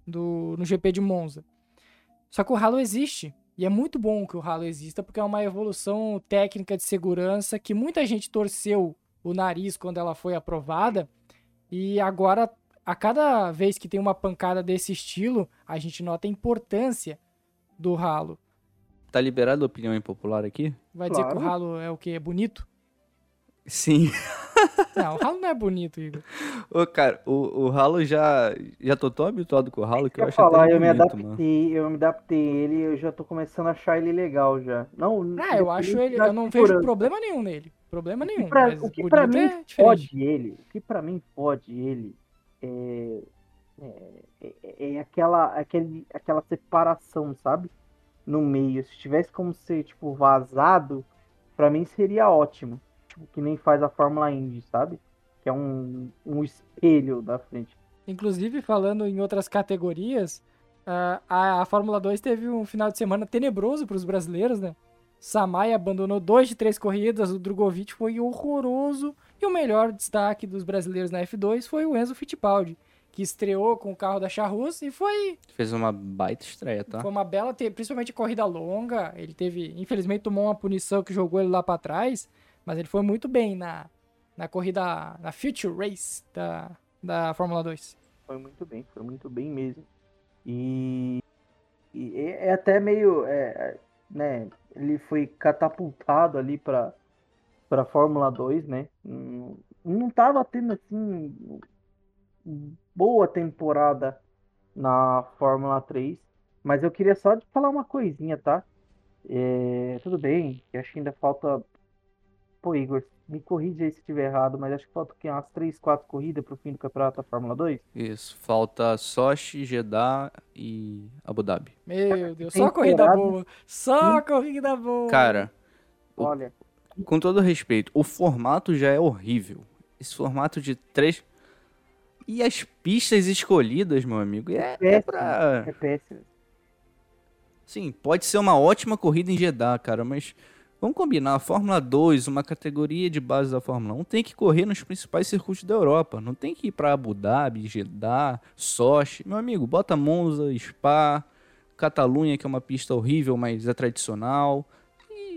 do, no GP de Monza. Só que o ralo existe. E é muito bom que o ralo exista, porque é uma evolução técnica de segurança que muita gente torceu o nariz quando ela foi aprovada. E agora, a cada vez que tem uma pancada desse estilo, a gente nota a importância do ralo. Tá liberada a opinião impopular aqui? Vai claro. dizer que o ralo é o quê? É bonito? Sim. <laughs> Não, o ralo não é bonito, Igor. Ô, cara, o, o ralo já. Já tô tão habituado com o ralo que eu, eu acho falar, até eu bonito, me adaptei, mano. eu me adaptei ele, eu já tô começando a achar ele legal já. Não, ah, eu acho ele, eu não vejo problema nenhum nele. Problema nenhum. Pra, o que pra mim é pode ele, o que pra mim pode ele é, é, é, é aquela, aquele, aquela separação, sabe? No meio. Se tivesse como ser, tipo, vazado, pra mim seria ótimo tipo, que nem faz a Fórmula Indy, sabe? Que é um, um espelho da frente. Inclusive, falando em outras categorias, a, a Fórmula 2 teve um final de semana tenebroso para os brasileiros, né? Samay abandonou dois de três corridas, o Drogovic foi horroroso e o melhor destaque dos brasileiros na F2 foi o Enzo Fittipaldi, que estreou com o carro da Charrus e foi. Fez uma baita estreia, tá? Foi uma bela, principalmente corrida longa. Ele teve, infelizmente, tomou uma punição que jogou ele lá para trás, mas ele foi muito bem na, na corrida, na Future Race da, da Fórmula 2. Foi muito bem, foi muito bem mesmo. E, e é até meio, é, né, ele foi catapultado ali para para Fórmula 2, né? Não, não tava tendo assim boa temporada na Fórmula 3, mas eu queria só falar uma coisinha, tá? É, tudo bem, acho que ainda falta Pô, Igor, me corrija aí se estiver errado, mas acho que falta aqui umas 3, 4 corridas pro fim do campeonato da Fórmula 2. Isso, falta Sochi, Jeddah e Abu Dhabi. Meu Deus, só corrida boa. Só corrida boa. Cara, olha. Com todo respeito, o formato já é horrível. Esse formato de três. E as pistas escolhidas, meu amigo, é, é, é pra. É péssimo. Sim, pode ser uma ótima corrida em Jeddah, cara, mas Vamos combinar, a Fórmula 2, uma categoria de base da Fórmula 1, tem que correr nos principais circuitos da Europa. Não tem que ir para Abu Dhabi, Jeddah, Sochi. Meu amigo, bota Monza, Spa, Catalunha, que é uma pista horrível, mas é tradicional,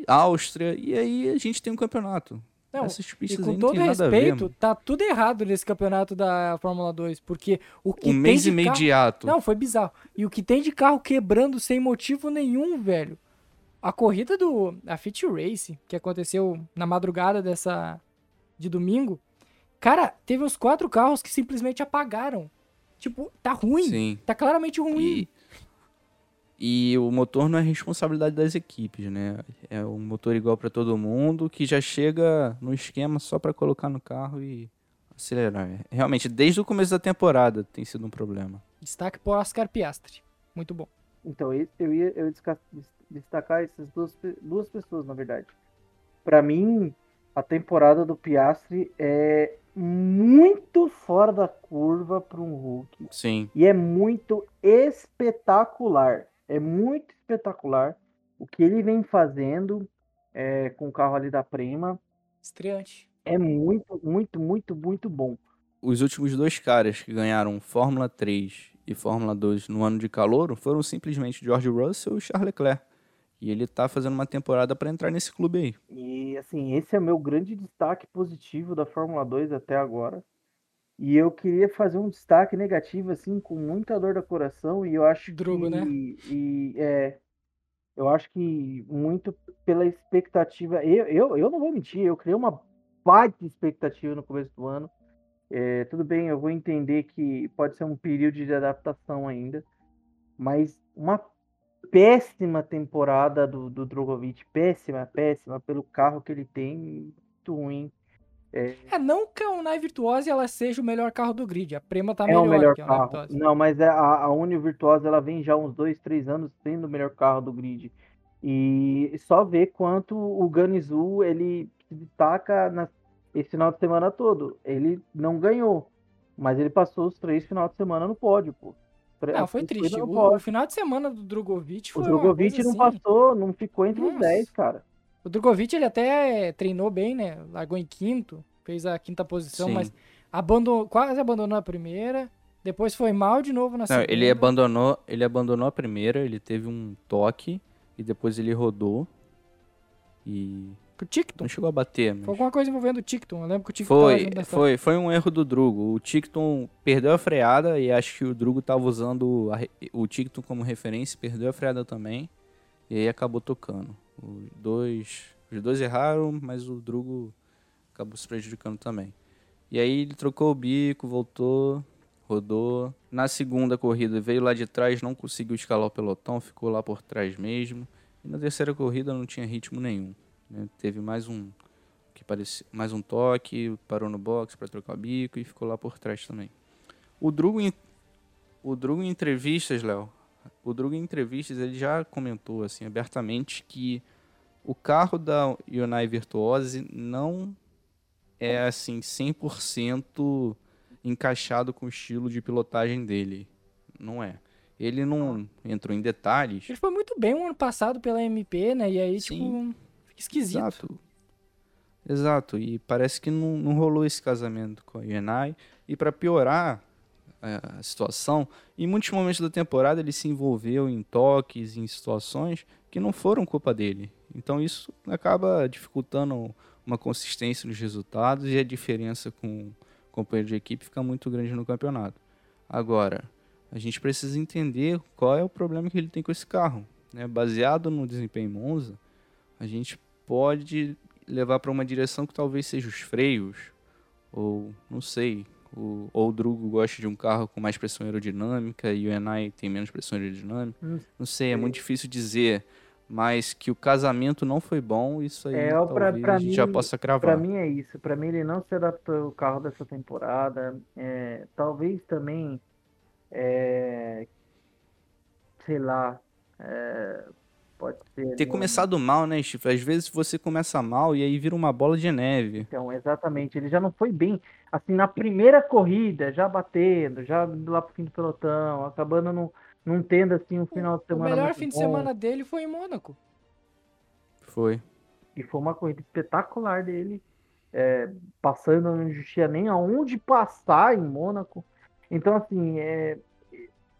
Áustria, e aí a gente tem um campeonato. Não, e com todo respeito, tá tudo errado nesse campeonato da Fórmula 2, porque o que um tem mês de imediato. Carro... Não, foi bizarro. E o que tem de carro quebrando sem motivo nenhum, velho. A corrida do a Fit Race, que aconteceu na madrugada dessa de domingo, cara, teve os quatro carros que simplesmente apagaram. Tipo, tá ruim. Sim. Tá claramente ruim. E, e o motor não é responsabilidade das equipes, né? É um motor igual para todo mundo que já chega no esquema só para colocar no carro e acelerar. Realmente, desde o começo da temporada tem sido um problema. Destaque para Oscar Piastri. Muito bom. Então, eu ia eu destacar essas duas, duas pessoas, na verdade. Para mim, a temporada do Piastri é muito fora da curva para um Hulk. Sim. E é muito espetacular. É muito espetacular o que ele vem fazendo é, com o carro ali da Prima. Estreante. É muito, muito, muito, muito bom. Os últimos dois caras que ganharam Fórmula 3 e Fórmula 2 no ano de calor foram simplesmente George Russell e Charles Leclerc. E ele tá fazendo uma temporada para entrar nesse clube aí. E assim, esse é o meu grande destaque positivo da Fórmula 2 até agora. E eu queria fazer um destaque negativo, assim, com muita dor do coração. E eu acho Drugo, que. né? E, é, eu acho que muito pela expectativa. Eu, eu, eu não vou mentir, eu criei uma baita expectativa no começo do ano. É, tudo bem, eu vou entender que pode ser um período de adaptação ainda. Mas uma péssima temporada do, do Drogovic, péssima, péssima, pelo carro que ele tem, muito ruim. É, É, não que a Unai Virtuose ela seja o melhor carro do grid. A Prema tá é melhor, o melhor que a Unai carro. Virtuose. Não, mas é a, a Uni Virtuosa ela vem já uns dois, três anos sendo o melhor carro do grid. E só ver quanto o Ganizu ele se destaca na, esse final de semana todo. Ele não ganhou, mas ele passou os três final de semana no pódio, pô. Não, foi triste. O, o final de semana do Drogovic O foi uma Drogovic não assim. passou, não ficou entre os Nossa. 10, cara. O Drogovic ele até treinou bem, né? Largou em quinto, fez a quinta posição, Sim. mas abandonou, quase abandonou a primeira. Depois foi mal de novo na Não, segunda. ele abandonou, ele abandonou a primeira, ele teve um toque e depois ele rodou e O Ticton. não chegou a bater, mas Foi alguma coisa envolvendo o Ticton. Eu lembro que o Ticton foi, foi, foi um erro do Drugo. O Ticton perdeu a freada e acho que o Drugo tava usando a o Ticton como referência, perdeu a freada também e aí acabou tocando. Os dois, os dois erraram, mas o Drugo acabou se prejudicando também. E aí ele trocou o bico, voltou, rodou. Na segunda corrida veio lá de trás, não conseguiu escalar o pelotão, ficou lá por trás mesmo. E na terceira corrida não tinha ritmo nenhum. né? Teve mais um que parecia mais um toque, parou no box para trocar o bico e ficou lá por trás também. O Drugo em, o Drugo em entrevistas, Léo, o Drugo em entrevistas ele já comentou assim abertamente que o carro da Hyundai Virtuose não é assim 100% encaixado com o estilo de pilotagem dele. Não é. Ele não entrou em detalhes. Ele foi muito bem o ano passado pela MP, né? E aí, Sim. tipo, fica esquisito. Exato. Exato. E parece que não, não rolou esse casamento com a Hyundai. E para piorar a situação, em muitos momentos da temporada ele se envolveu em toques, em situações que não foram culpa dele. Então isso acaba dificultando uma consistência nos resultados e a diferença com o companheiro de equipe fica muito grande no campeonato. Agora, a gente precisa entender qual é o problema que ele tem com esse carro. Né? Baseado no desempenho em Monza, a gente pode levar para uma direção que talvez seja os freios, ou não sei, o, ou o Drugo gosta de um carro com mais pressão aerodinâmica e o Enai tem menos pressão aerodinâmica. Hum, Não sei, é muito difícil dizer, mas que o casamento não foi bom, isso aí É, pra- pra a gente já mim- possa Pra cravar. mim é isso. Pra mim ele não se adaptou ao carro dessa temporada. É, talvez também, é, sei lá, é, pode ser. Ter um- começado mal, né, Steve? Às vezes você começa mal e aí vira uma bola de neve. Então, exatamente. Ele já não foi bem. Assim, na primeira corrida, já batendo, já lá pro fim do pelotão, acabando não, não tendo assim um final de O semana melhor muito fim de bom. semana dele foi em Mônaco. Foi. E foi uma corrida espetacular dele, é, passando não existia nem aonde passar em Mônaco. Então, assim, é,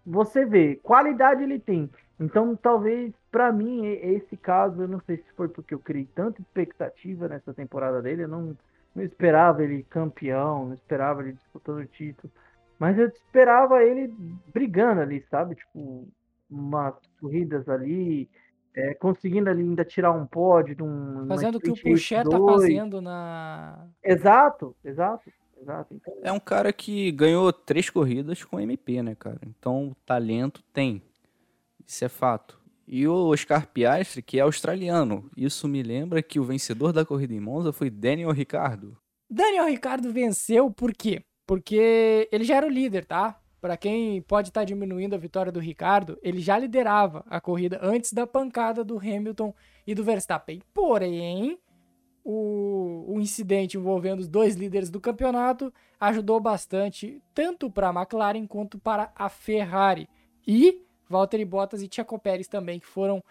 você vê, qualidade ele tem. Então, talvez, para mim, e- esse caso, eu não sei se foi porque eu criei tanta expectativa nessa temporada dele, eu não, não esperava ele campeão, não esperava ele disputando o título, mas eu esperava ele brigando ali, sabe? Tipo, umas corridas ali, é, conseguindo ali ainda tirar um pódio de um. Fazendo o que o Puxet tá 2. fazendo na. Exato, exato, exato. Então, É um cara que ganhou três corridas com MP, né, cara? Então, talento tem. Isso é fato. E o Oscar Piastri, que é australiano. Isso me lembra que o vencedor da corrida em Monza foi Daniel Ricciardo. Daniel Ricardo venceu por quê? Porque ele já era o líder, tá? Pra quem pode estar diminuindo a vitória do Ricardo, ele já liderava a corrida antes da pancada do Hamilton e do Verstappen. Porém, o, o incidente envolvendo os dois líderes do campeonato ajudou bastante tanto para a McLaren quanto para a Ferrari. E Valtteri Bottas e Checo Pérez também, que foram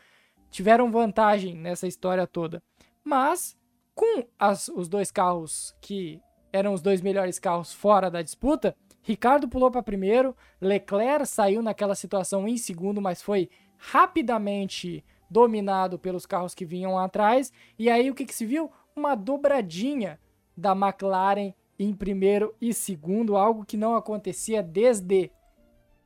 tiveram vantagem nessa história toda. Mas com as- os dois carros que eram os dois melhores carros fora da disputa, Ricardo pulou para primeiro, Leclerc saiu naquela situação em segundo, mas foi rapidamente dominado pelos carros que vinham atrás. E aí o que, que se viu? Uma dobradinha da McLaren em primeiro e segundo, algo que não acontecia desde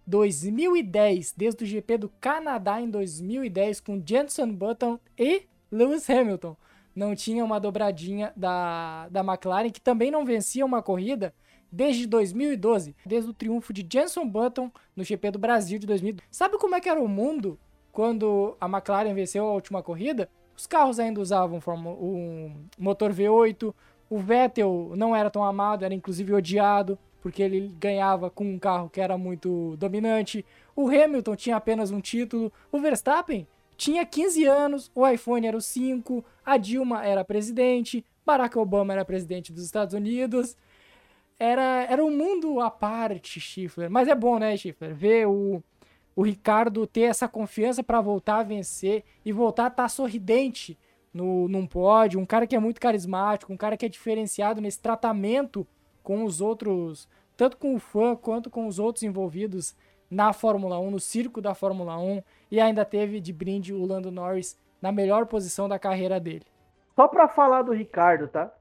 2010, desde o GP do Canadá em 2010, com Jenson Button e Lewis Hamilton. Não tinha uma dobradinha da, da McLaren, que também não vencia uma corrida desde 2012, desde o triunfo de Jenson Button no GP do Brasil de 2012. Sabe como é que era o mundo quando a McLaren venceu a última corrida? Os carros ainda usavam um motor V8, O Vettel não era tão amado, era inclusive odiado, porque ele ganhava com um carro que era muito dominante. O Hamilton tinha apenas um título. O Verstappen tinha 15 anos, o iPhone era o 5, a Dilma era presidente, Barack Obama era presidente dos Estados Unidos. Era, era um mundo à parte, Schiffler. Mas é bom, né, Schiffler? Ver o, o Ricardo ter essa confiança para voltar a vencer e voltar a estar tá sorridente no, num pódio. Um cara que é muito carismático, um cara que é diferenciado nesse tratamento com os outros, tanto com o fã quanto com os outros envolvidos na Fórmula 1, no circo da Fórmula 1. E ainda teve de brinde o Lando Norris na melhor posição da carreira dele. Só para falar do Ricardo, tá?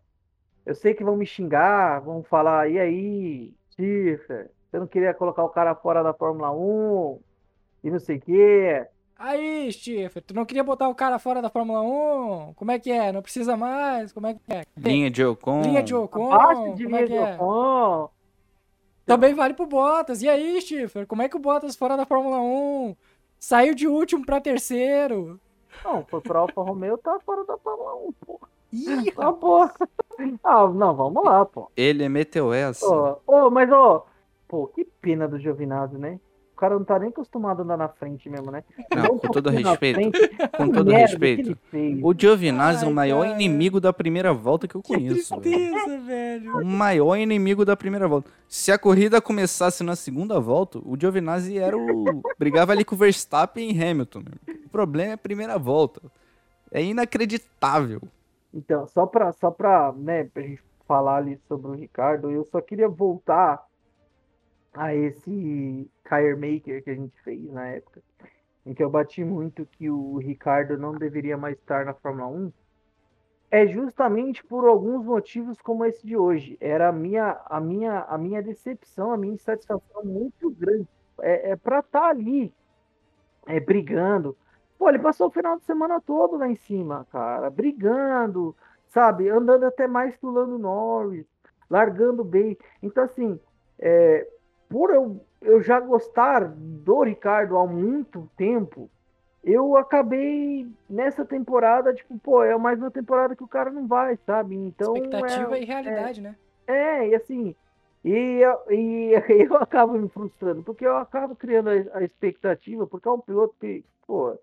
Eu sei que vão me xingar, vão falar, e aí, Schiffer, você não queria colocar o cara fora da Fórmula 1? e não sei o quê. Aí, Schiffer, tu não queria botar o cara fora da Fórmula 1? Como é que é? Não precisa mais? Como é que é? Linha de Ocon. Linha de Ocon. Baixa de linha é de é? Ocon. Também vale pro Bottas. E aí, Schiffer, como é que o Bottas fora da Fórmula 1? Saiu de último pra terceiro. Não, foi pro Alfa Romeo, tá fora da Fórmula 1, pô. Ih, porra. <laughs> Ah, não, vamos lá, pô. Ele meteu essa. Ô, oh, mas, ó, oh, pô, que pena do Giovinazzi, né? O cara não tá nem acostumado a andar na frente mesmo, né? Não, com todo respeito. Frente, com todo respeito. O Giovinazzi é o maior cara. inimigo da primeira volta que eu conheço. Que tristeza, velho. O maior inimigo da primeira volta. Se a corrida começasse na segunda volta, o Giovinazzi era o. brigava ali com o Verstappen e Hamilton. O problema é a primeira volta. É inacreditável. Então, só pra, só pra, né, pra gente falar ali sobre o Ricardo, eu só queria voltar a esse Tire Maker que a gente fez na época, em que eu bati muito que o Ricardo não deveria mais estar na Fórmula 1, é justamente por alguns motivos como esse de hoje. Era a minha, a minha, a minha decepção, a minha insatisfação muito grande. É, é para estar tá ali, é, brigando. Pô, ele passou o final de semana todo lá em cima, cara, brigando, sabe, andando até mais que o Lando Norris, largando bem. Então, assim, é, por eu, eu já gostar do Ricardo há muito tempo, eu acabei nessa temporada, tipo, pô, é mais uma temporada que o cara não vai, sabe? Então. Expectativa é, e realidade, é, né? É, e assim. E, e <laughs> eu acabo me frustrando, porque eu acabo criando a, a expectativa, porque é um piloto que, pô,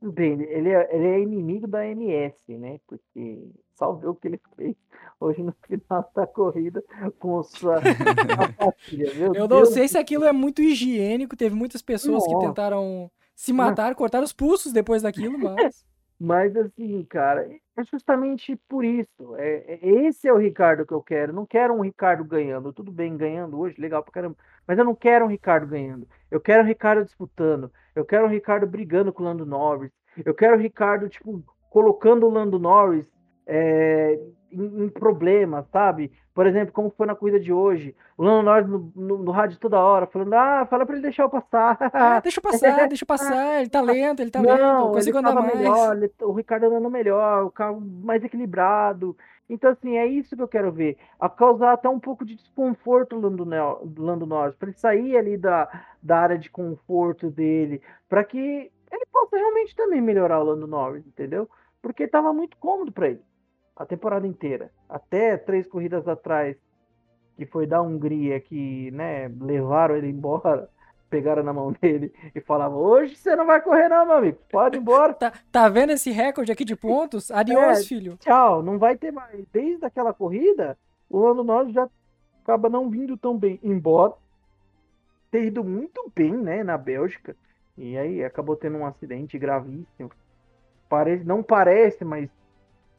bem, ele é, ele é inimigo da MS, né? Porque só ver o que ele fez hoje no final da corrida com sua <laughs> Eu não sei se aquilo é muito higiênico, teve muitas pessoas que tentaram se matar, cortar os pulsos depois daquilo, <laughs> mas. Mas assim, cara, é justamente por isso. É, é, esse é o Ricardo que eu quero. Não quero um Ricardo ganhando. Tudo bem, ganhando hoje, legal pra caramba. Mas eu não quero um Ricardo ganhando. Eu quero um Ricardo disputando. Eu quero um Ricardo brigando com o Lando Norris. Eu quero o Ricardo, tipo, colocando o Lando Norris é, em, em, problemas, sabe? Por exemplo, como foi na corrida de hoje, o Lando Norris no, no, no rádio toda hora, falando, ah, fala pra ele deixar eu passar. Ah, <laughs> deixa eu passar, deixa eu passar, ele tá lento, ele tá Não, lento, consigo andar mais. Melhor, ele, o Ricardo andando melhor, o carro mais equilibrado. Então, assim, é isso que eu quero ver. A causar até um pouco de desconforto Lando, Lando Norris, para ele sair ali da, da área de conforto dele, para que ele possa realmente também melhorar o Lando Norris, entendeu? Porque estava muito cômodo para ele a temporada inteira. Até três corridas atrás, que foi da Hungria, que né, levaram ele embora, <laughs> pegaram na mão dele e falavam: Hoje você não vai correr, não, meu amigo, pode ir embora. <laughs> tá, tá vendo esse recorde aqui de pontos? Adiós, é, filho. Tchau, não vai ter mais. Desde aquela corrida, o Lando Norris já acaba não vindo tão bem, embora ter ido muito bem né, na Bélgica. E aí acabou tendo um acidente gravíssimo. Parece, não parece, mas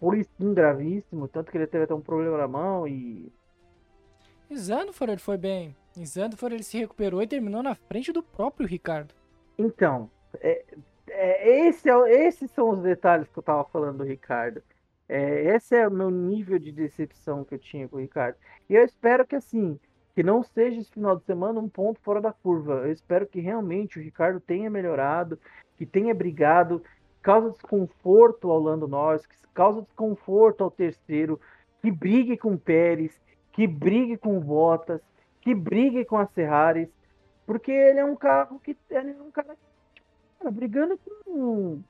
por isso gravíssimo, tanto que ele teve até um problema na mão e. Em Zandvoort ele foi bem. Em Zandvoort ele se recuperou e terminou na frente do próprio Ricardo. Então, é, é, esse é, esses são os detalhes que eu tava falando do Ricardo. É, esse é o meu nível de decepção que eu tinha com o Ricardo. E eu espero que assim, que não seja esse final de semana um ponto fora da curva. Eu espero que realmente o Ricardo tenha melhorado, que tenha brigado, causa desconforto ao Lando Norris, que causa desconforto ao terceiro, que brigue com o Pérez, que brigue com o Bottas, que brigue com as Ferraris, porque ele é um carro que ele é um cara, cara brigando com,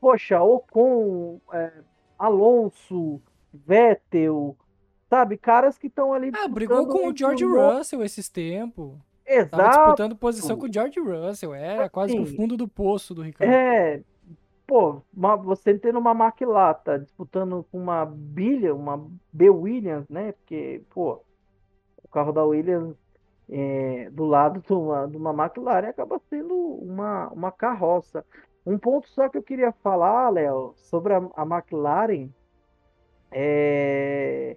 poxa, ou com é, Alonso, Vettel, sabe, caras que estão ali. Ah, brigou com o George um- Russell esses tempos. Tava Exato. disputando posição com o George Russell. Era quase no fundo do poço do Ricardo. É, pô, uma- você tendo uma tá disputando com uma Bilha, uma B Williams, né? Porque, pô, o carro da Williams é, do lado de uma, de uma McLaren acaba sendo uma, uma carroça. Um ponto só que eu queria falar, Léo, sobre a, a McLaren é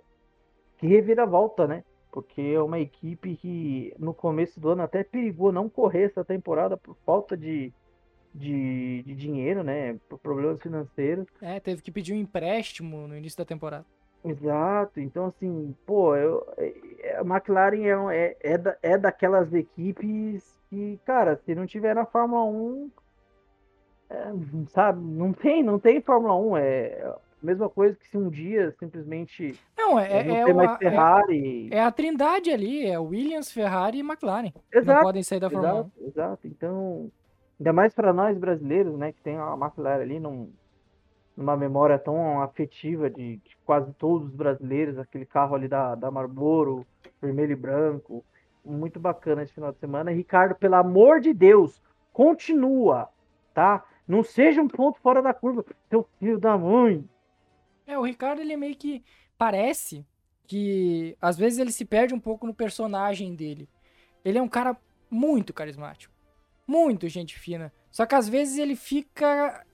que reviravolta, né? Porque é uma equipe que no começo do ano até perigou não correr essa temporada por falta de, de, de dinheiro, né? Por problemas financeiros. É, teve que pedir um empréstimo no início da temporada. Exato. Então, assim, pô, eu, é- a McLaren é, é, é, da, é daquelas equipes que, cara, se não tiver na Fórmula 1, é, sabe, não tem, não tem Fórmula 1. É a mesma coisa que se um dia simplesmente Não, é, é, não é, ter mais Ferrari. é- é a trindade ali, é Williams, Ferrari e McLaren. que Não Exato. podem sair da Fórmula 1. Exato, exato. Então, ainda mais para nós brasileiros, né, que tem a McLaren ali num, numa memória tão afetiva de, de quase todos os brasileiros, aquele carro ali da, da Marlboro, vermelho e branco. Muito bacana esse final de semana. Ricardo, pelo amor de Deus, continua, tá? Não seja um ponto fora da curva, seu filho da mãe. É, o Ricardo, ele meio que parece que às vezes ele se perde um pouco no personagem dele. Ele é um cara muito carismático, muito gente fina. Só que às vezes ele fica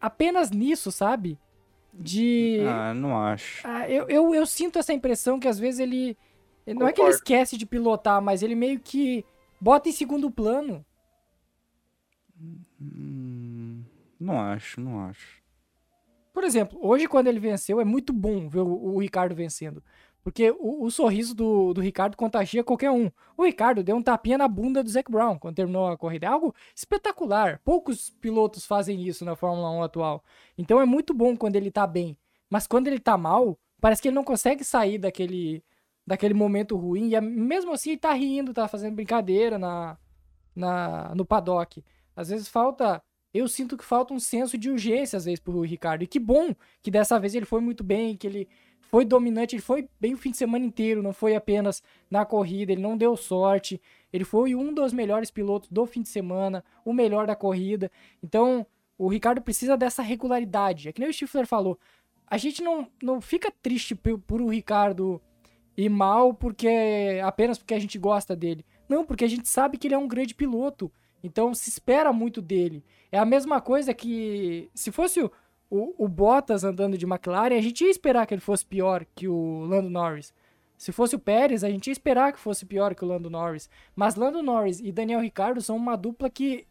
apenas nisso, sabe? De. Ah, não acho. Ah, eu, eu, eu sinto essa impressão que às vezes ele. Não é que ele Concordo. esquece de pilotar, mas ele meio que bota em segundo plano. Hum, não acho, não acho. Por exemplo, hoje quando ele venceu, é muito bom ver o, o Ricardo vencendo. Porque o, o sorriso do, do Ricardo contagia qualquer um. O Ricardo deu um tapinha na bunda do Zac Brown quando terminou a corrida. É algo espetacular. Poucos pilotos fazem isso na Fórmula 1 atual. Então é muito bom quando ele tá bem. Mas quando ele tá mal, parece que ele não consegue sair daquele, daquele momento ruim. E é- mesmo assim ele tá rindo, tá fazendo brincadeira na, na, no paddock. Às vezes falta. Eu sinto que falta um senso de urgência, às vezes, pro Ricardo. E que bom que dessa vez ele foi muito bem, que ele foi dominante, ele foi bem o fim de semana inteiro, não foi apenas na corrida, ele não deu sorte. Ele foi um dos melhores pilotos do fim de semana, o melhor da corrida. Então, o Ricardo precisa dessa regularidade. É que nem o Stifler falou. A gente não, não fica triste por, por o Ricardo ir mal porque apenas porque a gente gosta dele. Não, porque a gente sabe que ele é um grande piloto. Então se espera muito dele. É a mesma coisa que se fosse o, o, o Bottas andando de McLaren, a gente ia esperar que ele fosse pior que o Lando Norris. Se fosse o Pérez, a gente ia esperar que fosse pior que o Lando Norris. Mas Lando Norris e Daniel Ricciardo são uma dupla que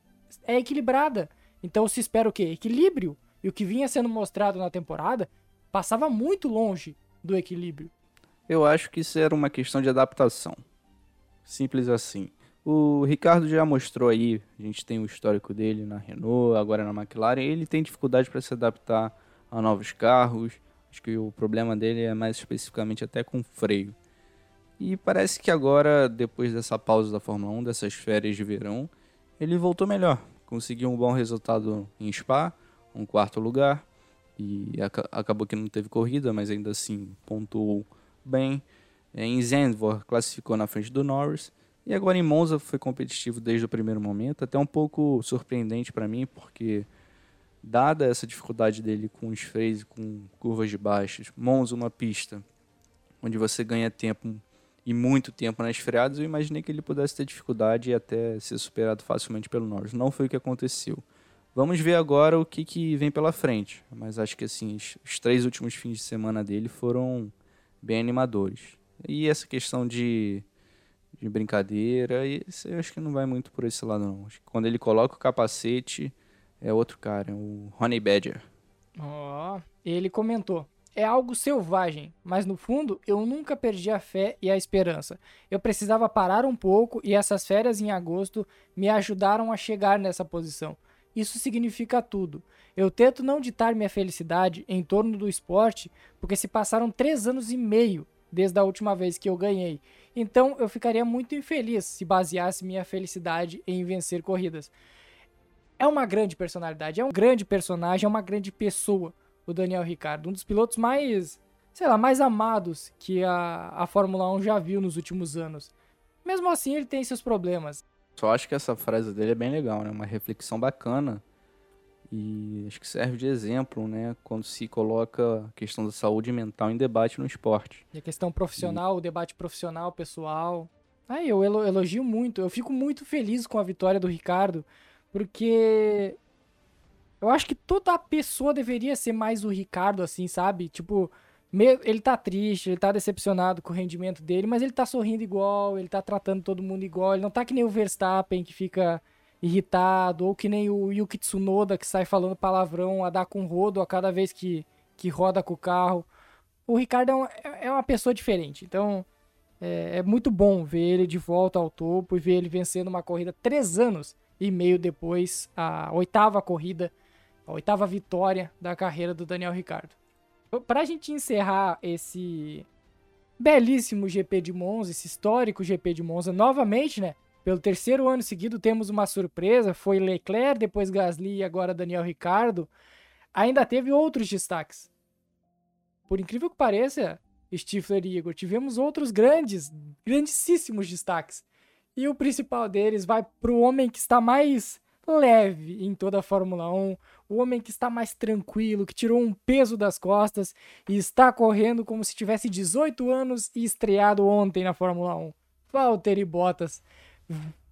é equilibrada. Então se espera o quê? Equilíbrio. E o que vinha sendo mostrado na temporada passava muito longe do equilíbrio. Eu acho que isso era uma questão de adaptação. Simples assim. O Ricardo já mostrou aí, a gente tem o histórico dele na Renault, agora na McLaren, ele tem dificuldade para se adaptar a novos carros. Acho que o problema dele é mais especificamente até com freio. E parece que agora, depois dessa pausa da Fórmula 1, dessas férias de verão, ele voltou melhor. Conseguiu um bom resultado em Spa, um quarto lugar, e aca- acabou que não teve corrida, mas ainda assim pontuou bem. Em Zandvoort classificou na frente do Norris. E agora em Monza foi competitivo desde o primeiro momento, até um pouco surpreendente para mim, porque dada essa dificuldade dele com os freios e com curvas de baixas, Monza uma pista onde você ganha tempo e muito tempo nas freadas, eu imaginei que ele pudesse ter dificuldade e até ser superado facilmente pelo Norris. Não foi o que aconteceu. Vamos ver agora o que, que vem pela frente. Mas acho que assim, os, três últimos fins de semana dele foram bem animadores. E essa questão de, de brincadeira, isso eu acho que não vai muito por esse lado não. Acho que quando ele coloca o capacete, é outro cara, é o Honey Badger. Ó, ele comentou. É algo selvagem, mas no fundo eu nunca perdi a fé e a esperança. Eu precisava parar um pouco e essas férias em agosto me ajudaram a chegar nessa posição. Isso significa tudo. Eu tento não ditar minha felicidade em torno do esporte, porque se passaram três anos e meio desde a última vez que eu ganhei. Então eu ficaria muito infeliz se baseasse minha felicidade em vencer corridas. É uma grande personalidade, é um grande personagem, é uma grande pessoa o Daniel Ricciardo, um dos pilotos mais sei lá, mais amados que a, a Fórmula 1 já viu nos últimos anos. Mesmo assim, ele tem seus problemas. Só acho que essa frase dele é bem legal, né? Uma reflexão bacana. E acho que serve de exemplo, né? Quando se coloca a questão da saúde mental em debate no esporte. E a questão profissional, e... o debate profissional, pessoal. Aí eu elogio muito, eu fico muito feliz com a vitória do Ricardo, porque eu acho que toda pessoa deveria ser mais o Ricardo, assim, sabe? Tipo, ele tá triste, ele tá decepcionado com o rendimento dele, mas ele tá sorrindo igual, ele tá tratando todo mundo igual, ele não tá que nem o Verstappen que fica irritado, ou que nem o Yuki Tsunoda que sai falando palavrão a dar com rodo a cada vez que, que roda com o carro. O Ricardo é, um, é uma pessoa diferente, então é, é, muito bom ver ele de volta ao topo e ver ele vencendo uma corrida três anos e meio depois, a oitava corrida, a oitava vitória da carreira do Daniel Ricardo pra gente encerrar esse belíssimo GP de Monza, esse histórico GP de Monza, novamente, né? Pelo terceiro ano seguido temos uma surpresa, foi Leclerc, depois Gasly e agora Daniel Ricardo. Ainda teve outros destaques. Por incrível que pareça, Stifler e Igor, tivemos outros grandes, grandíssimos destaques. E o principal deles vai para o homem que está mais leve em toda a Fórmula 1, o homem que está mais tranquilo, que tirou um peso das costas e está correndo como se tivesse 18 anos e estreado ontem na Fórmula 1. Valtteri Bottas.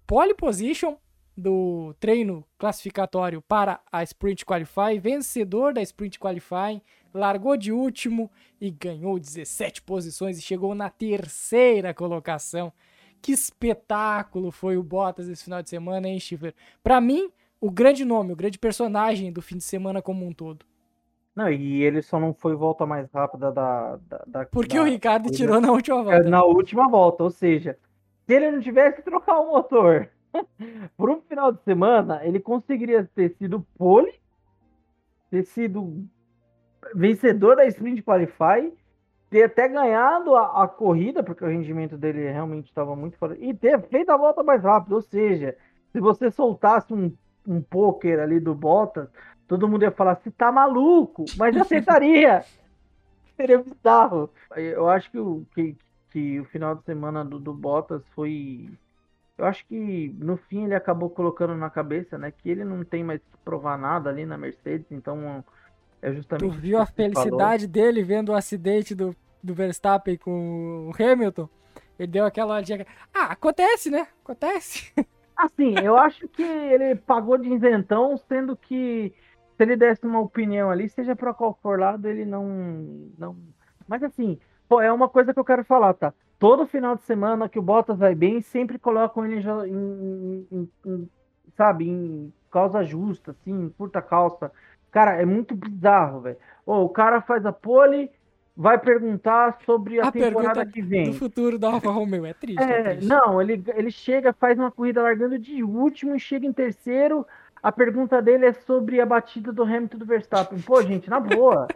Pole position do treino classificatório para a Sprint Qualify, vencedor da Sprint Qualify, largou de último e ganhou 17 posições e chegou na terceira colocação. Que espetáculo foi o Bottas esse final de semana, hein, Schiffer? Para mim, o grande nome, o grande personagem do fim de semana como um todo. Não, e ele só não foi volta mais rápida da. da, da Porque da, o Ricardo tirou na última volta. Na última volta, ou seja, se ele não tivesse que trocar o motor <laughs> por um final de semana, ele conseguiria ter sido pole, ter sido vencedor da Sprint Qualify, ter até ganhado a, a corrida, porque o rendimento dele realmente estava muito fora, e ter feito a volta mais rápida. Ou seja, se você soltasse um um poker ali do Bottas, todo mundo ia falar, você tá maluco, mas aceitaria. <laughs> Seria bizarro. Eu acho que o, que, que o final de semana do, do Bottas foi. Eu acho que no fim ele acabou colocando na cabeça, né, que ele não tem mais que provar nada ali na Mercedes, então é justamente. Tu viu a felicidade falou. dele vendo o acidente do, do Verstappen com o Hamilton? Ele deu aquela olhadinha. Ah, acontece, né? Acontece. <laughs> Assim, eu acho que ele pagou de isentão, sendo que se ele desse uma opinião ali, seja para qual for lado, ele não, não. Mas assim, é uma coisa que eu quero falar, tá? Todo final de semana que o Bottas vai bem, sempre colocam ele em, em, em sabe, em causa justa, assim, curta calça. Cara, é muito bizarro, velho. O cara faz a pole, vai perguntar sobre a, a temporada que vem. Do futuro da Alfa Romeo, é triste. É, é triste. Não, ele, ele chega, faz uma corrida largando de último e chega em terceiro. A pergunta dele é sobre a batida do Hamilton do Verstappen. Pô, gente, na boa.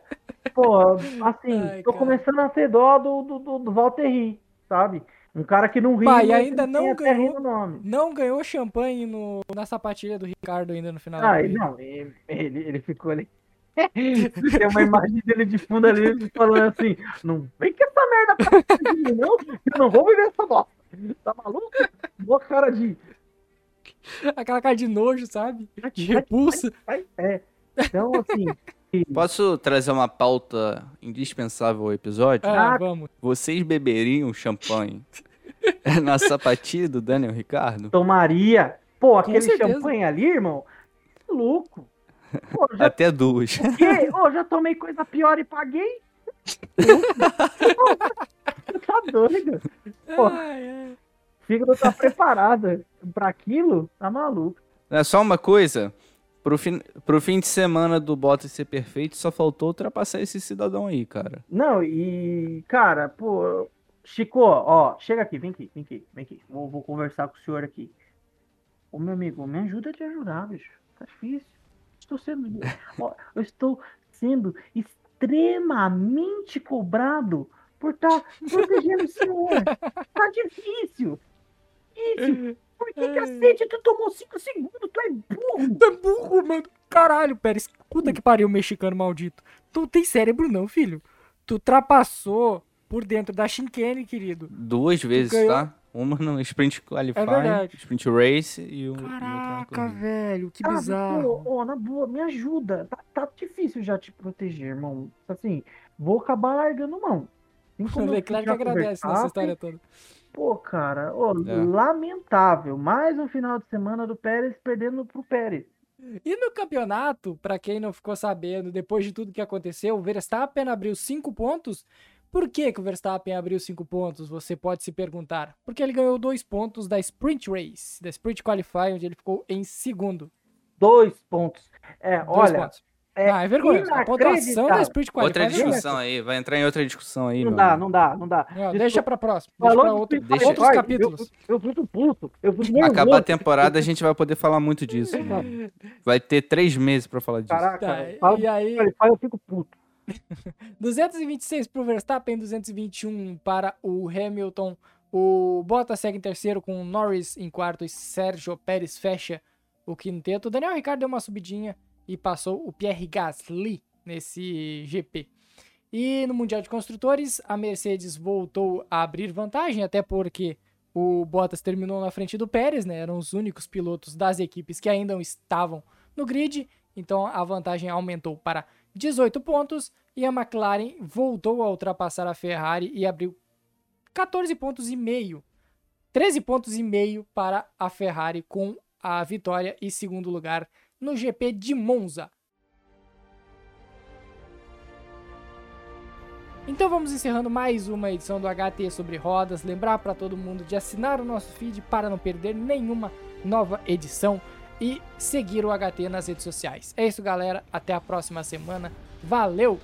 Pô, assim, Ai, tô cara. começando a ter dó do, do, do, do Valtteri, sabe? Um cara que não ri. Pai, ainda não ganhou, não ganhou champanhe no, na sapatilha do Ricardo ainda no final. Ah, não, ele, ele ficou ali. <laughs> Tem uma imagem dele de fundo ali falando assim: não vem com essa merda pra mim, não, eu não vou viver essa bosta. Tá maluco? Boa cara de. <laughs> Aquela cara de nojo, sabe? De repulsa. É. Então, assim. Posso trazer uma pauta indispensável ao episódio? Ah, vamos. Vocês beberiam champanhe <laughs> na sapatilha do Daniel Ricardo? Tomaria. Pô, aquele champanhe ali, irmão, é louco. Pô, já... Até duas. O quê? Oh, já tomei coisa pior e paguei? <laughs> tá doido? Pô, fígado tá <laughs> preparado pra aquilo? Tá maluco. É só uma coisa. Pro fim, pro fim de semana do Bottas ser perfeito, só faltou ultrapassar esse cidadão aí, cara. Não, e, cara, pô, Chico, ó, chega aqui, vem aqui, vem aqui, vem aqui. Vou, vou conversar com o senhor aqui. Ô, meu amigo, me ajuda a te ajudar, bicho. Tá difícil estou sendo, <laughs> eu estou sendo extremamente cobrado por estar tá protegendo o senhor. Tá difícil. Isso. Por que cacete tu tomou 5 segundos? Tu é burro. Tu é burro, mano. Caralho, Pérez. Puta que pariu, mexicano maldito. Tu não tem cérebro não, filho. tu ultrapassou por dentro da Shinkane, querido. Duas vezes, ganhou- tá? Uma no Sprint Qualify, verdade. Sprint Race e, na Caraca, velho, que Ah, bizarro. pô, ó, na boa, me ajuda. Tá, tá difícil já te proteger, irmão. Assim, vou acabar largando mão. Assim <laughs> O Leclerc agradece nessa história toda. Pô, cara, É. lamentável. Mais um final de semana do Pérez perdendo pro Pérez. E no campeonato, pra quem não ficou sabendo, depois de tudo que aconteceu, o Verstappen abriu cinco pontos. Por que, que o Verstappen abriu cinco pontos? Você pode se perguntar. Porque ele ganhou dois pontos da Sprint Race, da Sprint Qualify, onde ele ficou em segundo. Dois pontos. É, Dois olha, pontos. É ah, é vergonhoso. A pontuação da. Sprint Qualify. Outra é discussão aí, vai entrar em outra discussão aí, não meu dá, não dá, não dá. Não, deixa pra próxima. Deixa falou pra outro, deixa- outros capítulos. Eu, eu fico puto. Eu fico Acabar a nervoso. temporada, a gente vai poder falar muito disso. Vai ter três meses pra falar disso. Caraca, Tá, fala e aí, Qualify, eu fico puto. 226 para o Verstappen, 221 para o Hamilton. O Bottas segue em terceiro com o Norris em quarto e Sérgio Pérez fecha o quinteto. O Daniel Ricciardo deu uma subidinha e passou o Pierre Gasly nesse GP. E no Mundial de Construtores, a Mercedes voltou a abrir vantagem, até porque o Bottas terminou na frente do Pérez, né? Eram os únicos pilotos das equipes que ainda estavam no grid, então a vantagem aumentou para 18 pontos e a McLaren voltou a ultrapassar a Ferrari e abriu 14 pontos e meio, 13 pontos e meio para a Ferrari com a vitória e segundo lugar no GP de Monza. Então vamos encerrando mais uma edição do HT sobre rodas. Lembrar para todo mundo de assinar o nosso feed para não perder nenhuma nova edição e seguir o HT nas redes sociais. É isso, galera. Até a próxima semana. Valeu!